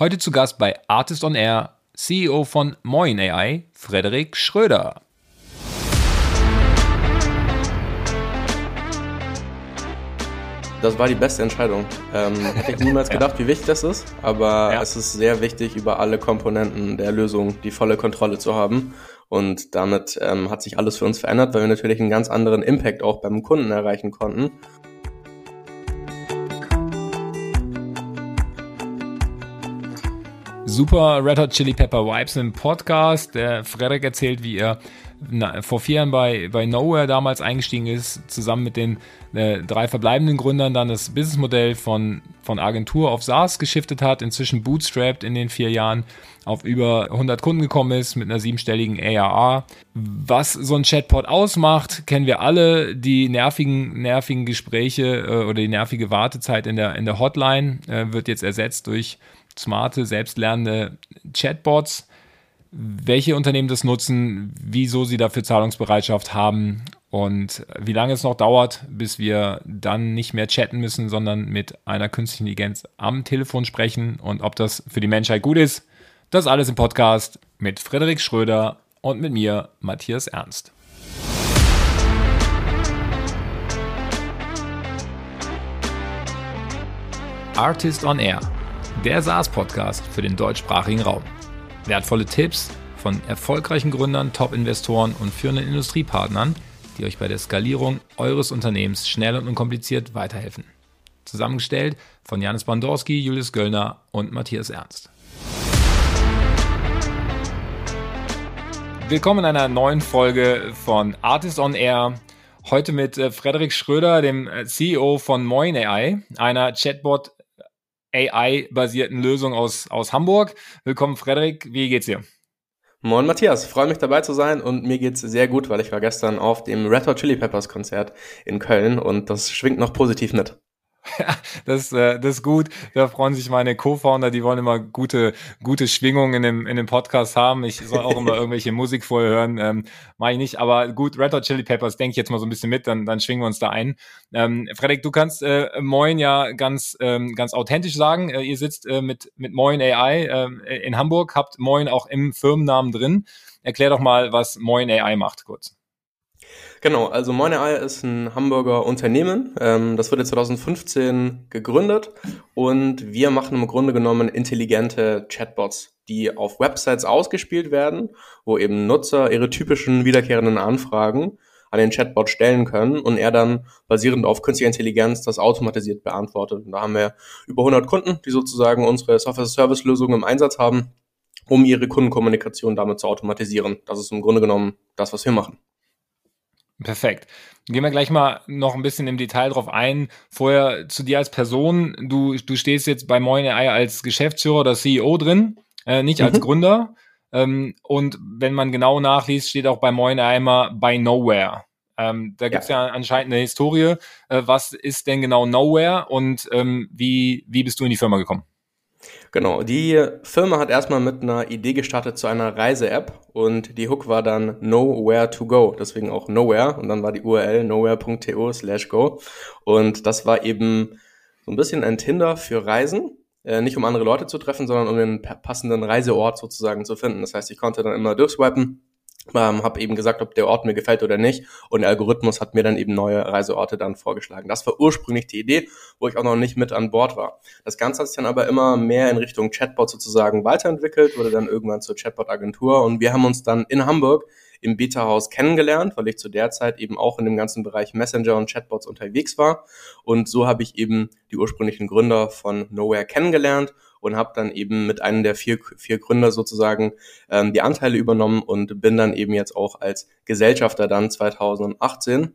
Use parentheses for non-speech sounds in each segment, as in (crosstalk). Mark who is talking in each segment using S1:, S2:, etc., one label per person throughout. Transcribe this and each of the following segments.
S1: Heute zu Gast bei Artist on Air, CEO von Moin AI, Frederik Schröder.
S2: Das war die beste Entscheidung. Ähm, (laughs) hätte ich niemals gedacht, wie wichtig das ist, aber ja. es ist sehr wichtig, über alle Komponenten der Lösung die volle Kontrolle zu haben. Und damit ähm, hat sich alles für uns verändert, weil wir natürlich einen ganz anderen Impact auch beim Kunden erreichen konnten.
S1: Super Red Hot Chili Pepper Vibes im Podcast. Der Frederik erzählt, wie er vor vier Jahren bei, bei Nowhere damals eingestiegen ist, zusammen mit den äh, drei verbleibenden Gründern dann das Businessmodell von, von Agentur auf SaaS geschiftet hat, inzwischen bootstrapped in den vier Jahren auf über 100 Kunden gekommen ist mit einer siebenstelligen ARA. Was so ein Chatbot ausmacht, kennen wir alle. Die nervigen, nervigen Gespräche äh, oder die nervige Wartezeit in der, in der Hotline äh, wird jetzt ersetzt durch smarte, selbstlernende Chatbots welche Unternehmen das nutzen, wieso sie dafür Zahlungsbereitschaft haben und wie lange es noch dauert, bis wir dann nicht mehr chatten müssen, sondern mit einer künstlichen Intelligenz am Telefon sprechen und ob das für die Menschheit gut ist. Das alles im Podcast mit Frederik Schröder und mit mir, Matthias Ernst. Artist on Air, der SaaS-Podcast für den deutschsprachigen Raum. Wertvolle Tipps von erfolgreichen Gründern, Top-Investoren und führenden Industriepartnern, die euch bei der Skalierung eures Unternehmens schnell und unkompliziert weiterhelfen. Zusammengestellt von Janis Bandorski, Julius Göllner und Matthias Ernst. Willkommen in einer neuen Folge von Artist on Air. Heute mit äh, Frederik Schröder, dem äh, CEO von Moin AI, einer Chatbot AI-basierten Lösung aus, aus Hamburg. Willkommen, Frederik. Wie geht's dir?
S2: Moin Matthias, freue mich dabei zu sein und mir geht's sehr gut, weil ich war gestern auf dem Red Hot Chili Peppers Konzert in Köln und das schwingt noch positiv mit. (laughs)
S1: Ja, das, äh, das ist gut. Da freuen sich meine Co-Founder, die wollen immer gute, gute Schwingungen in dem, in dem Podcast haben. Ich soll auch immer (laughs) irgendwelche Musik vorher hören. Ähm, Mache ich nicht. Aber gut, Red Hot Chili Peppers denke ich jetzt mal so ein bisschen mit, dann, dann schwingen wir uns da ein. Ähm, Frederik, du kannst äh, Moin ja ganz, ähm, ganz authentisch sagen. Äh, ihr sitzt äh, mit, mit Moin AI äh, in Hamburg, habt Moin auch im Firmennamen drin. Erklär doch mal, was Moin AI macht, kurz.
S2: Genau, also Moinei ist ein Hamburger Unternehmen. Ähm, das wurde 2015 gegründet und wir machen im Grunde genommen intelligente Chatbots, die auf Websites ausgespielt werden, wo eben Nutzer ihre typischen wiederkehrenden Anfragen an den Chatbot stellen können und er dann basierend auf künstlicher Intelligenz das automatisiert beantwortet. Und da haben wir über 100 Kunden, die sozusagen unsere Software-Service-Lösung im Einsatz haben, um ihre Kundenkommunikation damit zu automatisieren. Das ist im Grunde genommen das, was wir machen.
S1: Perfekt. Gehen wir gleich mal noch ein bisschen im Detail drauf ein. Vorher zu dir als Person. Du, du stehst jetzt bei Moin AI als Geschäftsführer oder CEO drin, äh, nicht mhm. als Gründer. Ähm, und wenn man genau nachliest, steht auch bei Moin AI immer by Nowhere. Ähm, da gibt's ja. ja anscheinend eine Historie. Äh, was ist denn genau Nowhere und ähm, wie, wie bist du in die Firma gekommen?
S2: Genau, die Firma hat erstmal mit einer Idee gestartet zu einer Reise-App und die Hook war dann Nowhere to Go, deswegen auch Nowhere und dann war die URL nowhere.to slash go und das war eben so ein bisschen ein Tinder für Reisen, äh, nicht um andere Leute zu treffen, sondern um den passenden Reiseort sozusagen zu finden. Das heißt, ich konnte dann immer durchswipen ähm, habe eben gesagt, ob der Ort mir gefällt oder nicht. Und der Algorithmus hat mir dann eben neue Reiseorte dann vorgeschlagen. Das war ursprünglich die Idee, wo ich auch noch nicht mit an Bord war. Das Ganze hat sich dann aber immer mehr in Richtung Chatbot sozusagen weiterentwickelt, wurde dann irgendwann zur Chatbot-Agentur. Und wir haben uns dann in Hamburg im Beta-Haus kennengelernt, weil ich zu der Zeit eben auch in dem ganzen Bereich Messenger und Chatbots unterwegs war. Und so habe ich eben die ursprünglichen Gründer von Nowhere kennengelernt und habe dann eben mit einem der vier, vier Gründer sozusagen ähm, die Anteile übernommen und bin dann eben jetzt auch als Gesellschafter dann 2018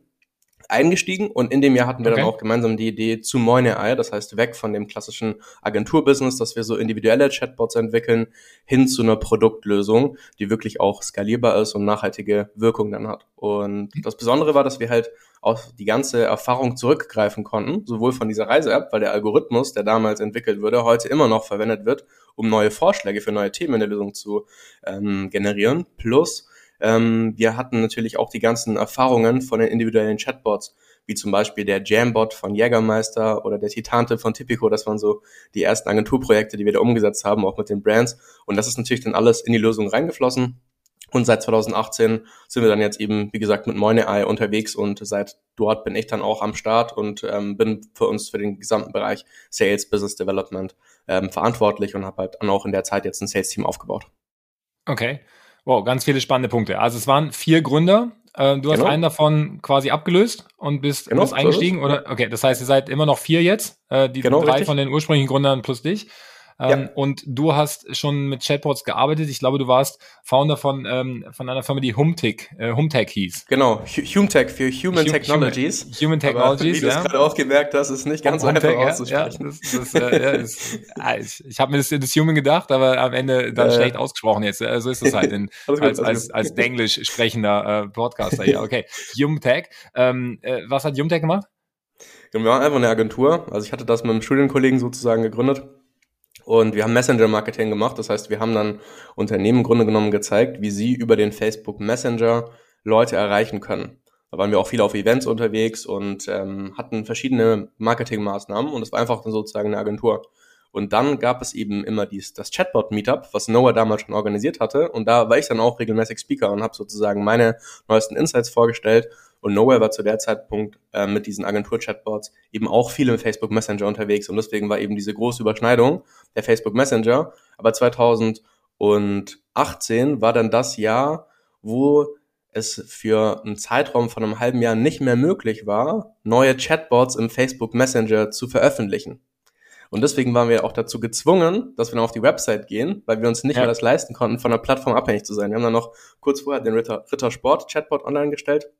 S2: eingestiegen und in dem Jahr hatten wir okay. dann auch gemeinsam die Idee zu Moine.ai, das heißt weg von dem klassischen Agenturbusiness, dass wir so individuelle Chatbots entwickeln, hin zu einer Produktlösung, die wirklich auch skalierbar ist und nachhaltige Wirkung dann hat. Und das Besondere war, dass wir halt auf die ganze Erfahrung zurückgreifen konnten, sowohl von dieser Reise-App, weil der Algorithmus, der damals entwickelt wurde, heute immer noch verwendet wird, um neue Vorschläge für neue Themen in der Lösung zu ähm, generieren, plus ähm, wir hatten natürlich auch die ganzen Erfahrungen von den individuellen Chatbots wie zum Beispiel der Jambot von Jägermeister oder der Titante von Tipico. Das waren so die ersten Agenturprojekte, die wir da umgesetzt haben, auch mit den Brands. Und das ist natürlich dann alles in die Lösung reingeflossen. Und seit 2018 sind wir dann jetzt eben, wie gesagt, mit MoineEye unterwegs und seit dort bin ich dann auch am Start und ähm, bin für uns für den gesamten Bereich Sales, Business Development ähm, verantwortlich und habe halt dann auch in der Zeit jetzt ein Sales-Team aufgebaut.
S1: Okay. Wow, ganz viele spannende Punkte. Also es waren vier Gründer. Äh, du hast genau. einen davon quasi abgelöst und bist, genau, bist eingestiegen, so oder? Okay, das heißt, ihr seid immer noch vier jetzt, äh, die genau, drei richtig. von den ursprünglichen Gründern plus dich. Ähm, ja. Und du hast schon mit Chatbots gearbeitet. Ich glaube, du warst Founder von, ähm, von einer Firma, die Humtech, äh, Humtech hieß.
S2: Genau, Humtech für Human Hum Technologies.
S1: Human, Technologies,
S2: Aber wie ja. du gerade auch gemerkt hast, ist nicht ganz einfach Humtech, auszusprechen. Ja, das, das, äh, ja,
S1: das, ah, ich ich habe mir das, das Human gedacht, aber am Ende dann äh, schlecht ausgesprochen jetzt. So ist es halt in, (laughs) gut, als, als, als Denglisch sprechender äh, Podcaster hier. Okay, Humtech. Ähm, äh, was hat Humtech gemacht?
S2: Wir waren einfach eine Agentur. Also ich hatte das mit einem Studienkollegen sozusagen gegründet und wir haben Messenger-Marketing gemacht. Das heißt, wir haben dann Unternehmen im Grunde genommen gezeigt, wie sie über den Facebook Messenger Leute erreichen können. Da waren wir auch viel auf Events unterwegs und ähm, hatten verschiedene Marketingmaßnahmen und es war einfach dann sozusagen eine Agentur. Und dann gab es eben immer dies, das Chatbot-Meetup, was Noah damals schon organisiert hatte. Und da war ich dann auch regelmäßig Speaker und habe sozusagen meine neuesten Insights vorgestellt und Nowhere war zu der Zeitpunkt äh, mit diesen Agentur-Chatbots eben auch viel im Facebook Messenger unterwegs. Und deswegen war eben diese große Überschneidung der Facebook Messenger. Aber 2018 war dann das Jahr, wo es für einen Zeitraum von einem halben Jahr nicht mehr möglich war, neue Chatbots im Facebook Messenger zu veröffentlichen. Und deswegen waren wir auch dazu gezwungen, dass wir dann auf die Website gehen, weil wir uns nicht ja. mehr das leisten konnten, von der Plattform abhängig zu sein. Wir haben dann noch kurz vorher den Ritter, Ritter Sport Chatbot online gestellt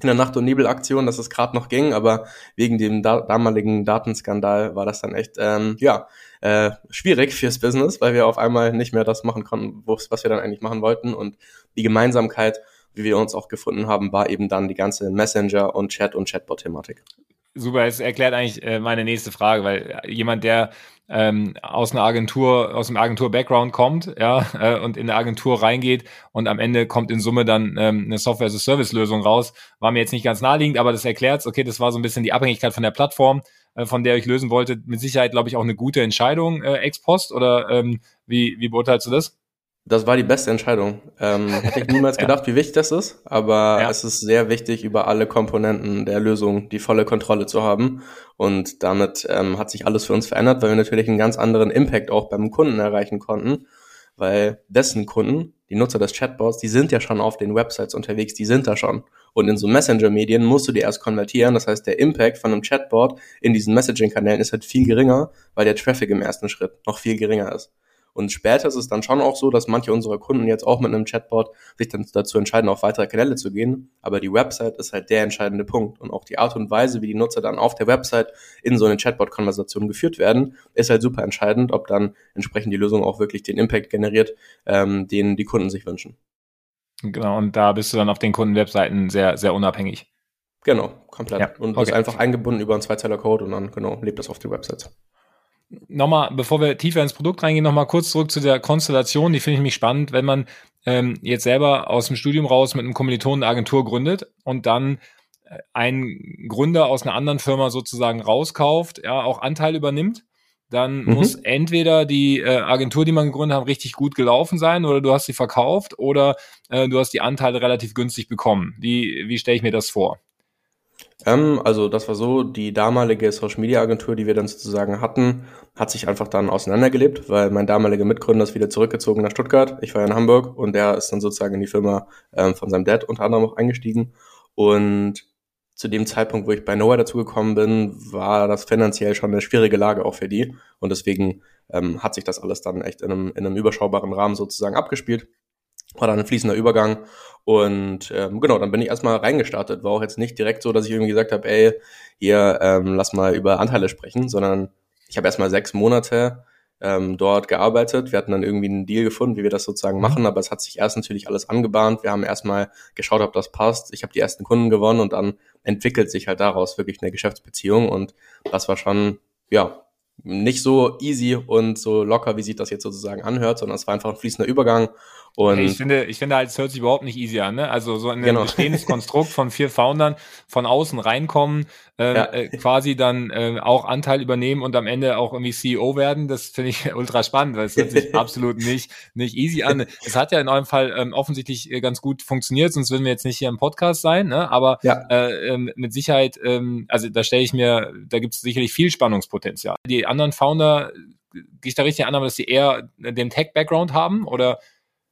S2: in der Nacht- und Nebelaktion, dass es gerade noch ging, aber wegen dem da damaligen Datenskandal war das dann echt ähm, ja äh, schwierig fürs Business, weil wir auf einmal nicht mehr das machen konnten, was wir dann eigentlich machen wollten. Und die Gemeinsamkeit, wie wir uns auch gefunden haben, war eben dann die ganze Messenger- und Chat- und Chatbot-Thematik.
S1: Super, es erklärt eigentlich äh, meine nächste Frage, weil jemand, der ähm, aus einer Agentur, aus einem Agentur-Background kommt, ja, äh, und in eine Agentur reingeht und am Ende kommt in Summe dann ähm, eine Software-as-a-Service-Lösung raus, war mir jetzt nicht ganz naheliegend, aber das erklärt okay, das war so ein bisschen die Abhängigkeit von der Plattform, äh, von der ich lösen wollte. Mit Sicherheit, glaube ich, auch eine gute Entscheidung äh, ex post oder ähm, wie, wie beurteilst du das?
S2: Das war die beste Entscheidung. Ähm, (laughs) hätte ich niemals gedacht, ja. wie wichtig das ist, aber ja. es ist sehr wichtig, über alle Komponenten der Lösung die volle Kontrolle zu haben. Und damit ähm, hat sich alles für uns verändert, weil wir natürlich einen ganz anderen Impact auch beim Kunden erreichen konnten, weil dessen Kunden, die Nutzer des Chatbots, die sind ja schon auf den Websites unterwegs, die sind da schon. Und in so Messenger-Medien musst du die erst konvertieren. Das heißt, der Impact von einem Chatbot in diesen Messaging-Kanälen ist halt viel geringer, weil der Traffic im ersten Schritt noch viel geringer ist. Und später ist es dann schon auch so, dass manche unserer Kunden jetzt auch mit einem Chatbot sich dann dazu entscheiden, auf weitere Kanäle zu gehen. Aber die Website ist halt der entscheidende Punkt. Und auch die Art und Weise, wie die Nutzer dann auf der Website in so eine Chatbot-Konversation geführt werden, ist halt super entscheidend, ob dann entsprechend die Lösung auch wirklich den Impact generiert, ähm, den die Kunden sich wünschen.
S1: Genau, und da bist du dann auf den Kunden-Webseiten sehr, sehr unabhängig.
S2: Genau, komplett. Ja, und okay. ist einfach eingebunden über einen Zweizeiler-Code und dann, genau, lebt das auf den Websites
S1: nochmal, bevor wir tiefer ins Produkt reingehen, nochmal kurz zurück zu der Konstellation. Die finde ich mich spannend, wenn man ähm, jetzt selber aus dem Studium raus mit einem Kommilitonen eine Agentur gründet und dann äh, ein Gründer aus einer anderen Firma sozusagen rauskauft, ja, auch Anteil übernimmt, dann mhm. muss entweder die äh, Agentur, die man gegründet hat, richtig gut gelaufen sein oder du hast sie verkauft oder äh, du hast die Anteile relativ günstig bekommen. Wie, wie stelle ich mir das vor?
S2: Ähm, also das war so, die damalige Social Media Agentur, die wir dann sozusagen hatten, hat sich einfach dann auseinandergelebt, weil mein damaliger Mitgründer ist wieder zurückgezogen nach Stuttgart. Ich war ja in Hamburg und der ist dann sozusagen in die Firma ähm, von seinem Dad unter anderem auch eingestiegen. Und zu dem Zeitpunkt, wo ich bei Noah dazugekommen bin, war das finanziell schon eine schwierige Lage auch für die. Und deswegen ähm, hat sich das alles dann echt in einem, in einem überschaubaren Rahmen sozusagen abgespielt war dann ein fließender Übergang. Und ähm, genau, dann bin ich erstmal reingestartet. War auch jetzt nicht direkt so, dass ich irgendwie gesagt habe, ey, hier, ähm, lass mal über Anteile sprechen, sondern ich habe erstmal sechs Monate ähm, dort gearbeitet. Wir hatten dann irgendwie einen Deal gefunden, wie wir das sozusagen mhm. machen, aber es hat sich erst natürlich alles angebahnt. Wir haben erstmal geschaut, ob das passt. Ich habe die ersten Kunden gewonnen und dann entwickelt sich halt daraus wirklich eine Geschäftsbeziehung und das war schon, ja, nicht so easy und so locker, wie sich das jetzt sozusagen anhört, sondern es war einfach ein fließender Übergang
S1: Und ich finde, ich finde halt, es hört sich überhaupt nicht easy an. Ne? Also so ein genau. bestehendes Konstrukt von vier Foundern von außen reinkommen, äh, ja. äh, quasi dann äh, auch Anteil übernehmen und am Ende auch irgendwie CEO werden, das finde ich (laughs) ultra spannend, weil es hört sich absolut nicht, nicht easy an. Es hat ja in eurem Fall ähm, offensichtlich äh, ganz gut funktioniert, sonst würden wir jetzt nicht hier im Podcast sein, ne? aber ja. äh, ähm, mit Sicherheit, ähm, also da stelle ich mir, da gibt es sicherlich viel Spannungspotenzial. Die anderen Founder, gehe ich da richtig an, dass sie eher den Tech-Background haben oder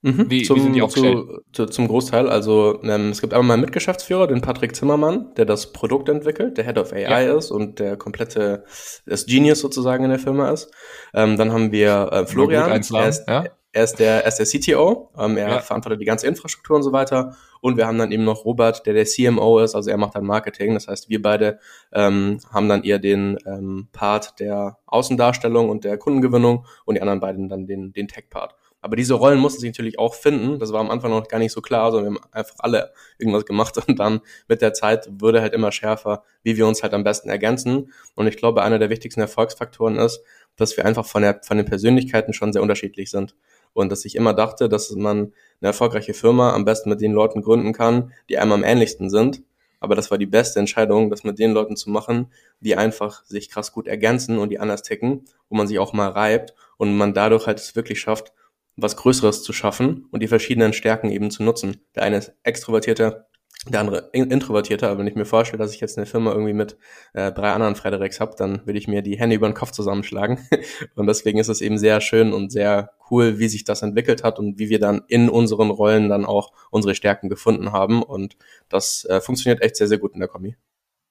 S2: Mhm, wie, zum, wie sind die aufgestellt? Zu, zu, zum Großteil. Also ähm, es gibt einmal meinen Mitgeschäftsführer, den Patrick Zimmermann, der das Produkt entwickelt, der Head of AI ja. ist und der komplette das Genius sozusagen in der Firma ist. Ähm, dann haben wir äh, Florian, er ist, ja? er, ist der, er ist der CTO, ähm, er ja. verantwortet die ganze Infrastruktur und so weiter. Und wir haben dann eben noch Robert, der der CMO ist, also er macht dann Marketing. Das heißt, wir beide ähm, haben dann eher den ähm, Part der Außendarstellung und der Kundengewinnung und die anderen beiden dann den, den Tech-Part. Aber diese Rollen mussten sich natürlich auch finden. Das war am Anfang noch gar nicht so klar, sondern wir haben einfach alle irgendwas gemacht und dann mit der Zeit wurde halt immer schärfer, wie wir uns halt am besten ergänzen. Und ich glaube, einer der wichtigsten Erfolgsfaktoren ist, dass wir einfach von, der, von den Persönlichkeiten schon sehr unterschiedlich sind. Und dass ich immer dachte, dass man eine erfolgreiche Firma am besten mit den Leuten gründen kann, die einem am ähnlichsten sind. Aber das war die beste Entscheidung, das mit den Leuten zu machen, die einfach sich krass gut ergänzen und die anders ticken, wo man sich auch mal reibt und man dadurch halt es wirklich schafft, was Größeres zu schaffen und die verschiedenen Stärken eben zu nutzen. Der eine ist extrovertierter, der andere introvertierter, aber wenn ich mir vorstelle, dass ich jetzt eine Firma irgendwie mit äh, drei anderen Frederiks habe, dann würde ich mir die Hände über den Kopf zusammenschlagen. (laughs) und deswegen ist es eben sehr schön und sehr cool, wie sich das entwickelt hat und wie wir dann in unseren Rollen dann auch unsere Stärken gefunden haben. Und das äh, funktioniert echt sehr, sehr gut in der Kombi.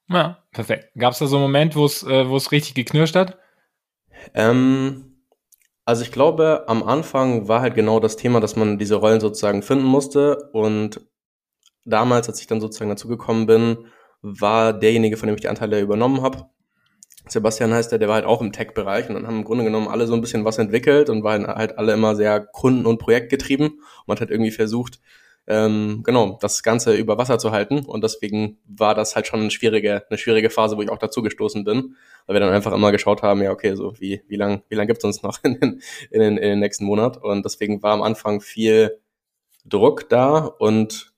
S1: Ja, perfekt. Gab es da so einen Moment, wo es äh, wo es richtig geknirscht hat?
S2: Ähm, also ich glaube, am Anfang war halt genau das Thema, dass man diese Rollen sozusagen finden musste. Und damals, als ich dann sozusagen dazugekommen bin, war derjenige, von dem ich die Anteile übernommen habe. Sebastian heißt der, der war halt auch im Tech-Bereich und dann haben im Grunde genommen alle so ein bisschen was entwickelt und waren halt alle immer sehr kunden- und projektgetrieben. Und man hat irgendwie versucht, ähm, genau, das Ganze über Wasser zu halten. Und deswegen war das halt schon eine schwierige, eine schwierige Phase, wo ich auch dazu gestoßen bin, weil wir dann einfach immer geschaut haben, ja, okay, so wie, wie lang, wie lang gibt's uns noch (laughs) in den, in den, in den nächsten Monat? Und deswegen war am Anfang viel Druck da und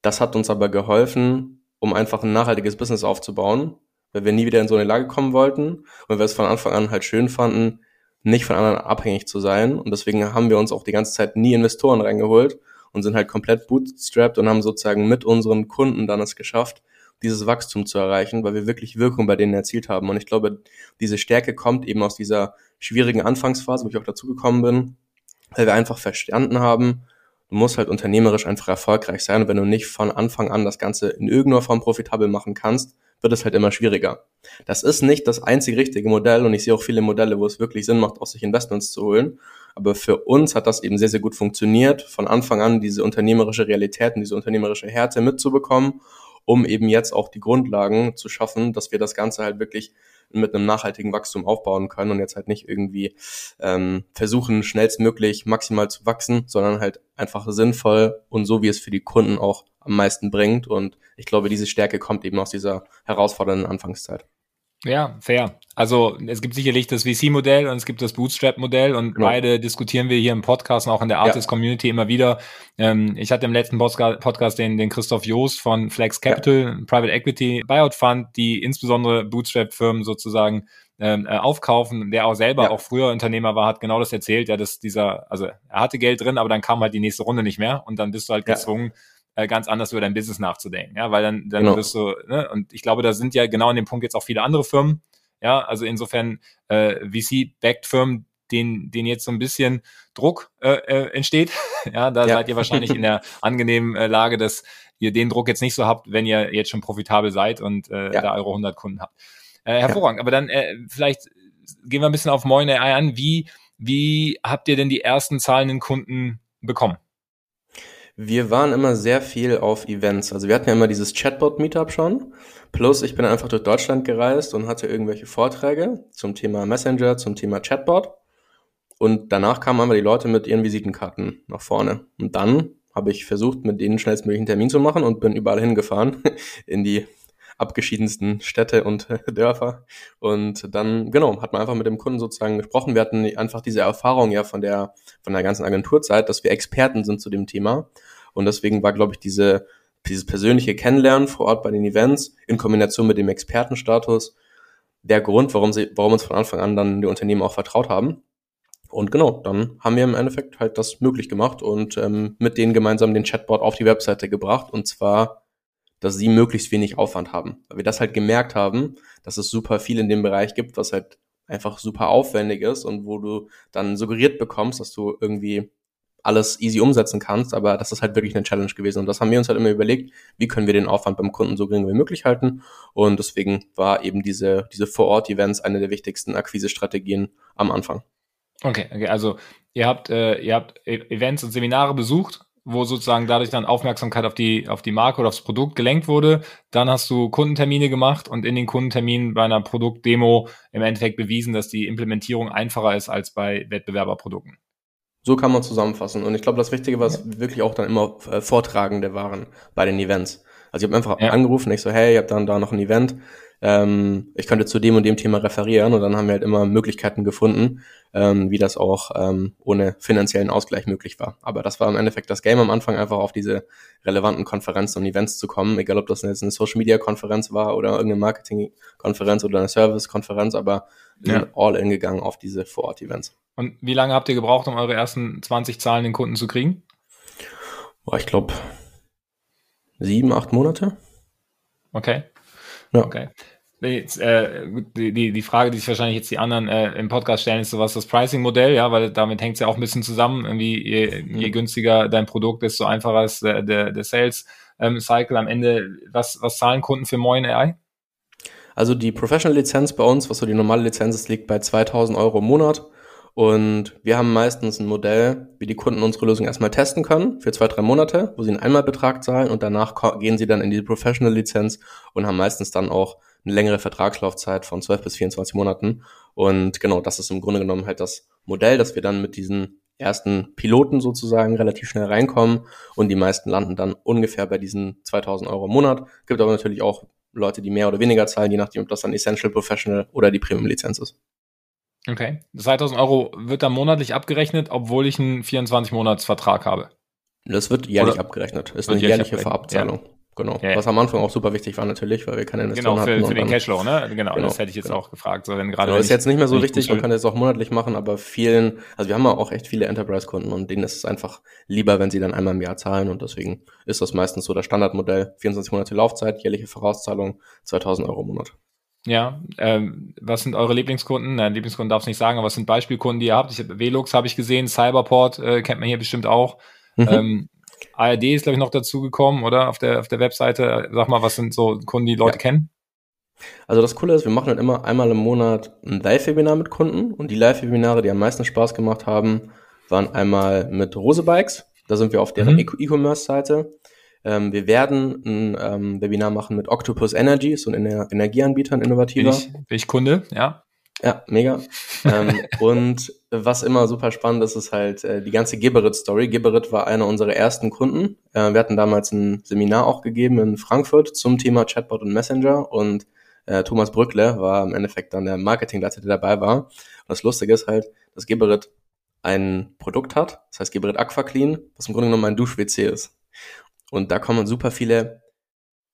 S2: das hat uns aber geholfen, um einfach ein nachhaltiges Business aufzubauen, weil wir nie wieder in so eine Lage kommen wollten und wir es von Anfang an halt schön fanden, nicht von anderen abhängig zu sein. Und deswegen haben wir uns auch die ganze Zeit nie Investoren reingeholt, und sind halt komplett bootstrapped und haben sozusagen mit unseren Kunden dann es geschafft, dieses Wachstum zu erreichen, weil wir wirklich Wirkung bei denen erzielt haben. Und ich glaube, diese Stärke kommt eben aus dieser schwierigen Anfangsphase, wo ich auch dazugekommen bin, weil wir einfach verstanden haben, du musst halt unternehmerisch einfach erfolgreich sein. Und wenn du nicht von Anfang an das Ganze in irgendeiner Form profitabel machen kannst, wird es halt immer schwieriger. Das ist nicht das einzig richtige Modell und ich sehe auch viele Modelle, wo es wirklich Sinn macht, aus sich Investments zu holen. Aber für uns hat das eben sehr, sehr gut funktioniert, von Anfang an diese unternehmerische Realität und diese unternehmerische Härte mitzubekommen, um eben jetzt auch die Grundlagen zu schaffen, dass wir das Ganze halt wirklich mit einem nachhaltigen Wachstum aufbauen können und jetzt halt nicht irgendwie ähm, versuchen, schnellstmöglich maximal zu wachsen, sondern halt einfach sinnvoll und so, wie es für die Kunden auch am meisten bringt. Und ich glaube, diese Stärke kommt eben aus dieser herausfordernden Anfangszeit.
S1: Ja, fair. Also es gibt sicherlich das VC-Modell und es gibt das Bootstrap-Modell und genau. beide diskutieren wir hier im Podcast und auch in der Artist-Community immer wieder. Ähm, ich hatte im letzten Podcast den, den Christoph Joost von Flex Capital, ja. Private Equity Buyout Fund, die insbesondere Bootstrap-Firmen sozusagen ähm, äh, aufkaufen, der auch selber ja. auch früher Unternehmer war, hat genau das erzählt, ja, dass dieser, also er hatte Geld drin, aber dann kam halt die nächste Runde nicht mehr und dann bist du halt gezwungen, ja äh, ganz anders über dein Business nachzudenken, ja, weil dann, dann genau. wirst du, ne, und ich glaube, da sind ja genau an dem Punkt jetzt auch viele andere Firmen, ja, also insofern äh, VC-backed Firmen, den, den jetzt so ein bisschen Druck äh, äh, entsteht, (laughs) ja, da ja. seid ihr wahrscheinlich in der (laughs) angenehmen äh, Lage, dass ihr den Druck jetzt nicht so habt, wenn ihr jetzt schon profitabel seid und äh, ja. da eure 100 Kunden habt. Äh, hervorragend, ja. aber dann äh, vielleicht gehen wir ein bisschen auf Moin AI an. Wie, wie habt ihr denn die ersten zahlenden Kunden bekommen?
S2: Wir waren immer sehr viel auf Events. Also wir hatten ja immer dieses Chatbot-Meetup schon. Plus ich bin einfach durch Deutschland gereist und hatte irgendwelche Vorträge zum Thema Messenger, zum Thema Chatbot. Und danach kamen aber die Leute mit ihren Visitenkarten nach vorne. Und dann habe ich versucht, mit denen schnellstmöglich einen Termin zu machen und bin überall hingefahren (laughs) in die abgeschiedensten Städte und (laughs) Dörfer. Und dann, genau, hat man einfach mit dem Kunden sozusagen gesprochen. Wir hatten einfach diese Erfahrung ja von der, von der ganzen Agenturzeit, dass wir Experten sind zu dem Thema. Und deswegen war, glaube ich, diese, dieses persönliche Kennenlernen vor Ort bei den Events in Kombination mit dem Expertenstatus der Grund, warum sie, warum uns von Anfang an dann die Unternehmen auch vertraut haben. Und genau, dann haben wir im Endeffekt halt das möglich gemacht und ähm, mit denen gemeinsam den Chatbot auf die Webseite gebracht. Und zwar, dass sie möglichst wenig Aufwand haben. Weil wir das halt gemerkt haben, dass es super viel in dem Bereich gibt, was halt einfach super aufwendig ist und wo du dann suggeriert bekommst, dass du irgendwie alles easy umsetzen kannst, aber das ist halt wirklich eine Challenge gewesen. Und das haben wir uns halt immer überlegt, wie können wir den Aufwand beim Kunden so gering wie möglich halten. Und deswegen war eben diese, diese Vor-Ort-Events eine der wichtigsten Akquise-Strategien am Anfang.
S1: Okay, okay, also ihr habt, äh, ihr habt e-, Events und Seminare besucht, wo sozusagen dadurch dann Aufmerksamkeit auf die, auf die Marke oder aufs Produkt gelenkt wurde. Dann hast du Kundentermine gemacht und in den Kundenterminen bei einer Produktdemo im Endeffekt bewiesen, dass die Implementierung einfacher ist als bei Wettbewerberprodukten.
S2: So kann man zusammenfassen. Und ich glaube, das Wichtige, was ja. wirklich auch dann immer äh, Vortragende waren bei den Events. Also ich habe einfach ja. angerufen, ich so, hey, ihr habt dann da noch ein Event, ähm, ich könnte zu dem und dem Thema referieren und dann haben wir halt immer Möglichkeiten gefunden, ähm, wie das auch ähm, ohne finanziellen Ausgleich möglich war. Aber das war im Endeffekt das Game am Anfang, einfach auf diese relevanten Konferenzen und Events zu kommen, egal ob das jetzt eine Social-Media-Konferenz war oder irgendeine Marketing-Konferenz oder eine Service-Konferenz, aber wir ja. sind all in gegangen auf diese Vor-Ort-Events.
S1: Und wie lange habt ihr gebraucht, um eure ersten 20 zahlenden Kunden zu kriegen?
S2: Boah, ich glaube sieben, acht Monate.
S1: Okay. Ja. Okay. Jetzt, äh, die, die, die Frage, die sich wahrscheinlich jetzt die anderen äh, im Podcast stellen, ist so was das Pricing-Modell, ja, weil damit hängt es ja auch ein bisschen zusammen. Irgendwie, je, je günstiger dein Produkt, desto einfacher ist der, der, der Sales-Cycle. Ähm, Am Ende, was, was zahlen Kunden für Moin AI?
S2: Also die Professional-Lizenz bei uns, was so die normale Lizenz ist, liegt bei 2000 Euro im Monat. Und wir haben meistens ein Modell, wie die Kunden unsere Lösung erstmal testen können für zwei, drei Monate, wo sie einen Einmalbetrag zahlen und danach gehen sie dann in die Professional-Lizenz und haben meistens dann auch eine längere Vertragslaufzeit von 12 bis 24 Monaten. Und genau, das ist im Grunde genommen halt das Modell, dass wir dann mit diesen ersten Piloten sozusagen relativ schnell reinkommen und die meisten landen dann ungefähr bei diesen 2000 Euro im Monat. Gibt aber natürlich auch Leute, die mehr oder weniger zahlen, je nachdem, ob das dann Essential Professional oder die Premium-Lizenz ist.
S1: Okay. 2000 Euro wird dann monatlich abgerechnet, obwohl ich einen 24-Monats-Vertrag habe.
S2: Das wird jährlich Oder abgerechnet. Ist eine jährliche Vorabzahlung. Ja. Genau. Ja. Was am Anfang auch super wichtig war natürlich, weil wir keine
S1: Investoren Genau, für, hatten für den Cashflow, ne? Genau, genau, das hätte ich jetzt genau. auch gefragt. So, wenn gerade
S2: genau, ist jetzt nicht mehr so wichtig, man kann das auch monatlich machen, aber vielen, also wir haben auch echt viele Enterprise-Kunden und denen ist es einfach lieber, wenn sie dann einmal im Jahr zahlen und deswegen ist das meistens so das Standardmodell. 24 Monate Laufzeit, jährliche Vorauszahlung, 2000 Euro im Monat.
S1: Ja, ähm, was sind eure Lieblingskunden? Nein, Lieblingskunden darf ich nicht sagen, aber was sind Beispielkunden, die ihr habt? Ich habe Velux habe ich gesehen, Cyberport äh, kennt man hier bestimmt auch. Mhm. Ähm, ARD ist, glaube ich, noch dazugekommen, oder? Auf der, auf der Webseite. Sag mal, was sind so Kunden, die Leute ja. kennen?
S2: Also das Coole ist, wir machen dann immer einmal im Monat ein Live-Webinar mit Kunden und die Live-Webinare, die am meisten Spaß gemacht haben, waren einmal mit Rose Bikes. Da sind wir auf deren mhm. E-Commerce-Seite. Ähm, wir werden ein ähm, Webinar machen mit Octopus Energy, so ein Ener Energieanbieter, ein innovativer.
S1: Bin ich, bin ich Kunde, ja.
S2: Ja, mega. ähm, (laughs) und was immer super spannend ist, ist halt äh, die ganze Geberit-Story. Geberit war einer unserer ersten Kunden. Äh, wir hatten damals ein Seminar auch gegeben in Frankfurt zum Thema Chatbot und Messenger und äh, Thomas Brückle war im Endeffekt dann der Marketingleiter, der dabei war. Und das Lustige ist halt, dass Geberit ein Produkt hat, das heißt Geberit Aquaclean, was im Grunde genommen ein Dusch-WC ist. Und da kommen super viele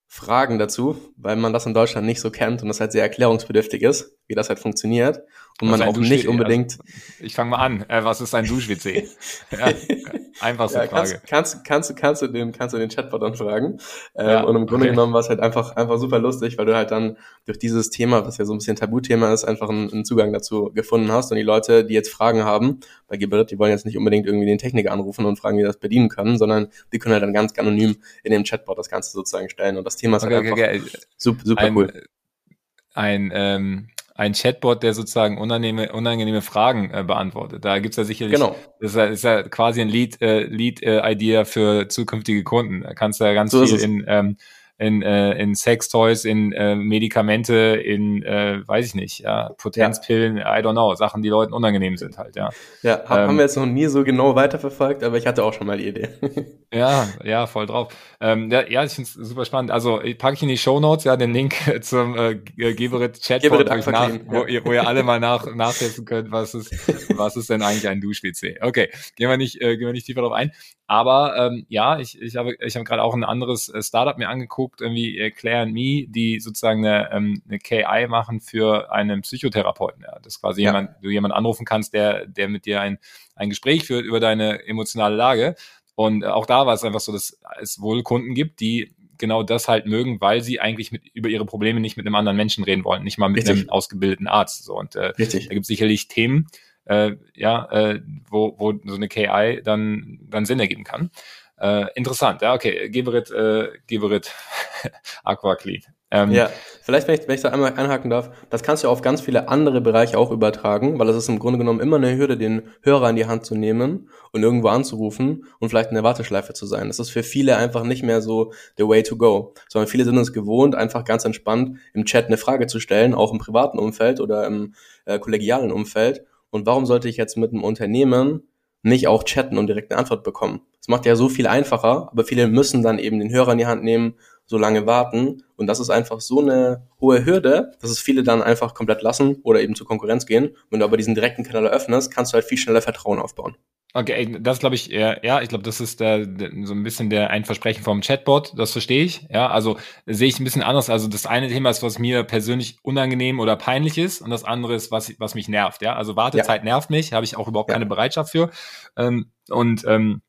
S2: Fragen dazu, weil man das in Deutschland nicht so kennt und das halt sehr erklärungsbedürftig ist, wie das halt funktioniert und man auch nicht unbedingt. Also,
S1: ich fange mal an. Äh, was ist ein Dusch-WC? (laughs) ja, einfachste ja,
S2: Frage. Kannst, kannst, kannst, du den, kannst du den Chatbot dann fragen. Ähm, ja, und im Grunde okay. genommen war es halt einfach, einfach super lustig, weil du halt dann durch dieses Thema, was ja so ein bisschen Tabuthema ist, einfach einen, einen Zugang dazu gefunden hast. Und die Leute, die jetzt Fragen haben, bei Geberit, die wollen jetzt nicht unbedingt irgendwie den Techniker anrufen und fragen, wie das bedienen können, sondern die können halt dann ganz anonym in dem Chatbot das Ganze sozusagen stellen. Und das Thema ist halt okay, einfach okay, super, super
S1: ein,
S2: cool.
S1: Ein, ähm, ein Chatbot, der sozusagen unangenehme, unangenehme Fragen äh, beantwortet. Da gibt's ja sicherlich,
S2: genau.
S1: das ist ja, ist ja quasi ein Lead, äh, Lead äh, für zukünftige Kunden. Da kannst du ja ganz so viel in, ähm, in, äh, in Sextoys, in äh, Medikamente, in, äh, weiß ich nicht, ja, Potenzpillen, ja. I don't know, Sachen, die Leuten unangenehm sind halt, ja.
S2: Ja, hab, ähm, haben wir jetzt noch nie so genau weiterverfolgt, aber ich hatte auch schon mal die Idee.
S1: Ja, ja, voll drauf. Ähm, ja, ja, ich finde es super spannend. Also ich packe ich in die Show Notes ja den Link (laughs) zum äh, Geberit Chatbot, wo, nach, wo, ihr, wo ihr alle mal nach, nachlesen könnt, was ist, (laughs) was ist denn eigentlich ein Dusch-WC. Okay, gehen wir nicht, äh, gehen wir nicht tiefer drauf ein. Aber ähm, ja, ich, ich habe ich hab gerade auch ein anderes äh, Startup mir angeguckt, irgendwie äh, Claire and Me, die sozusagen eine, ähm, eine KI machen für einen Psychotherapeuten. Ja. Das ist quasi ja. jemand, du jemand anrufen kannst, der, der mit dir ein, ein Gespräch führt über deine emotionale Lage. Und auch da war es einfach so, dass es wohl Kunden gibt, die genau das halt mögen, weil sie eigentlich mit, über ihre Probleme nicht mit einem anderen Menschen reden wollen, nicht mal mit Richtig. einem ausgebildeten Arzt. So. Und äh, Richtig. da gibt es sicherlich Themen, äh, ja, äh, wo, wo so eine KI dann, dann Sinn ergeben kann. Äh, interessant, ja, okay. Geberit, äh, Geberit (laughs) Aquaclean.
S2: Ähm, ja, vielleicht, wenn ich, wenn ich da einmal einhaken darf, das kannst du auf ganz viele andere Bereiche auch übertragen, weil es ist im Grunde genommen immer eine Hürde, den Hörer in die Hand zu nehmen und irgendwo anzurufen und vielleicht in der Warteschleife zu sein. Das ist für viele einfach nicht mehr so the way to go, sondern viele sind es gewohnt, einfach ganz entspannt im Chat eine Frage zu stellen, auch im privaten Umfeld oder im äh, kollegialen Umfeld. Und warum sollte ich jetzt mit einem Unternehmen nicht auch chatten und direkt eine Antwort bekommen? Das macht ja so viel einfacher, aber viele müssen dann eben den Hörer in die Hand nehmen so lange warten. Und das ist einfach so eine hohe Hürde, dass es viele dann einfach komplett lassen oder eben zur Konkurrenz gehen. Wenn du aber diesen direkten Kanal eröffnest, kannst du halt viel schneller Vertrauen aufbauen.
S1: Okay, das glaube ich, ja, ich glaube, das ist der, der, so ein bisschen der ein Versprechen vom Chatbot, das verstehe ich. Ja, also sehe ich ein bisschen anders. Also das eine Thema ist, was mir persönlich unangenehm oder peinlich ist, und das andere ist, was, was mich nervt. Ja, also Wartezeit ja. nervt mich, habe ich auch überhaupt ja. keine Bereitschaft für. Ähm, und ähm,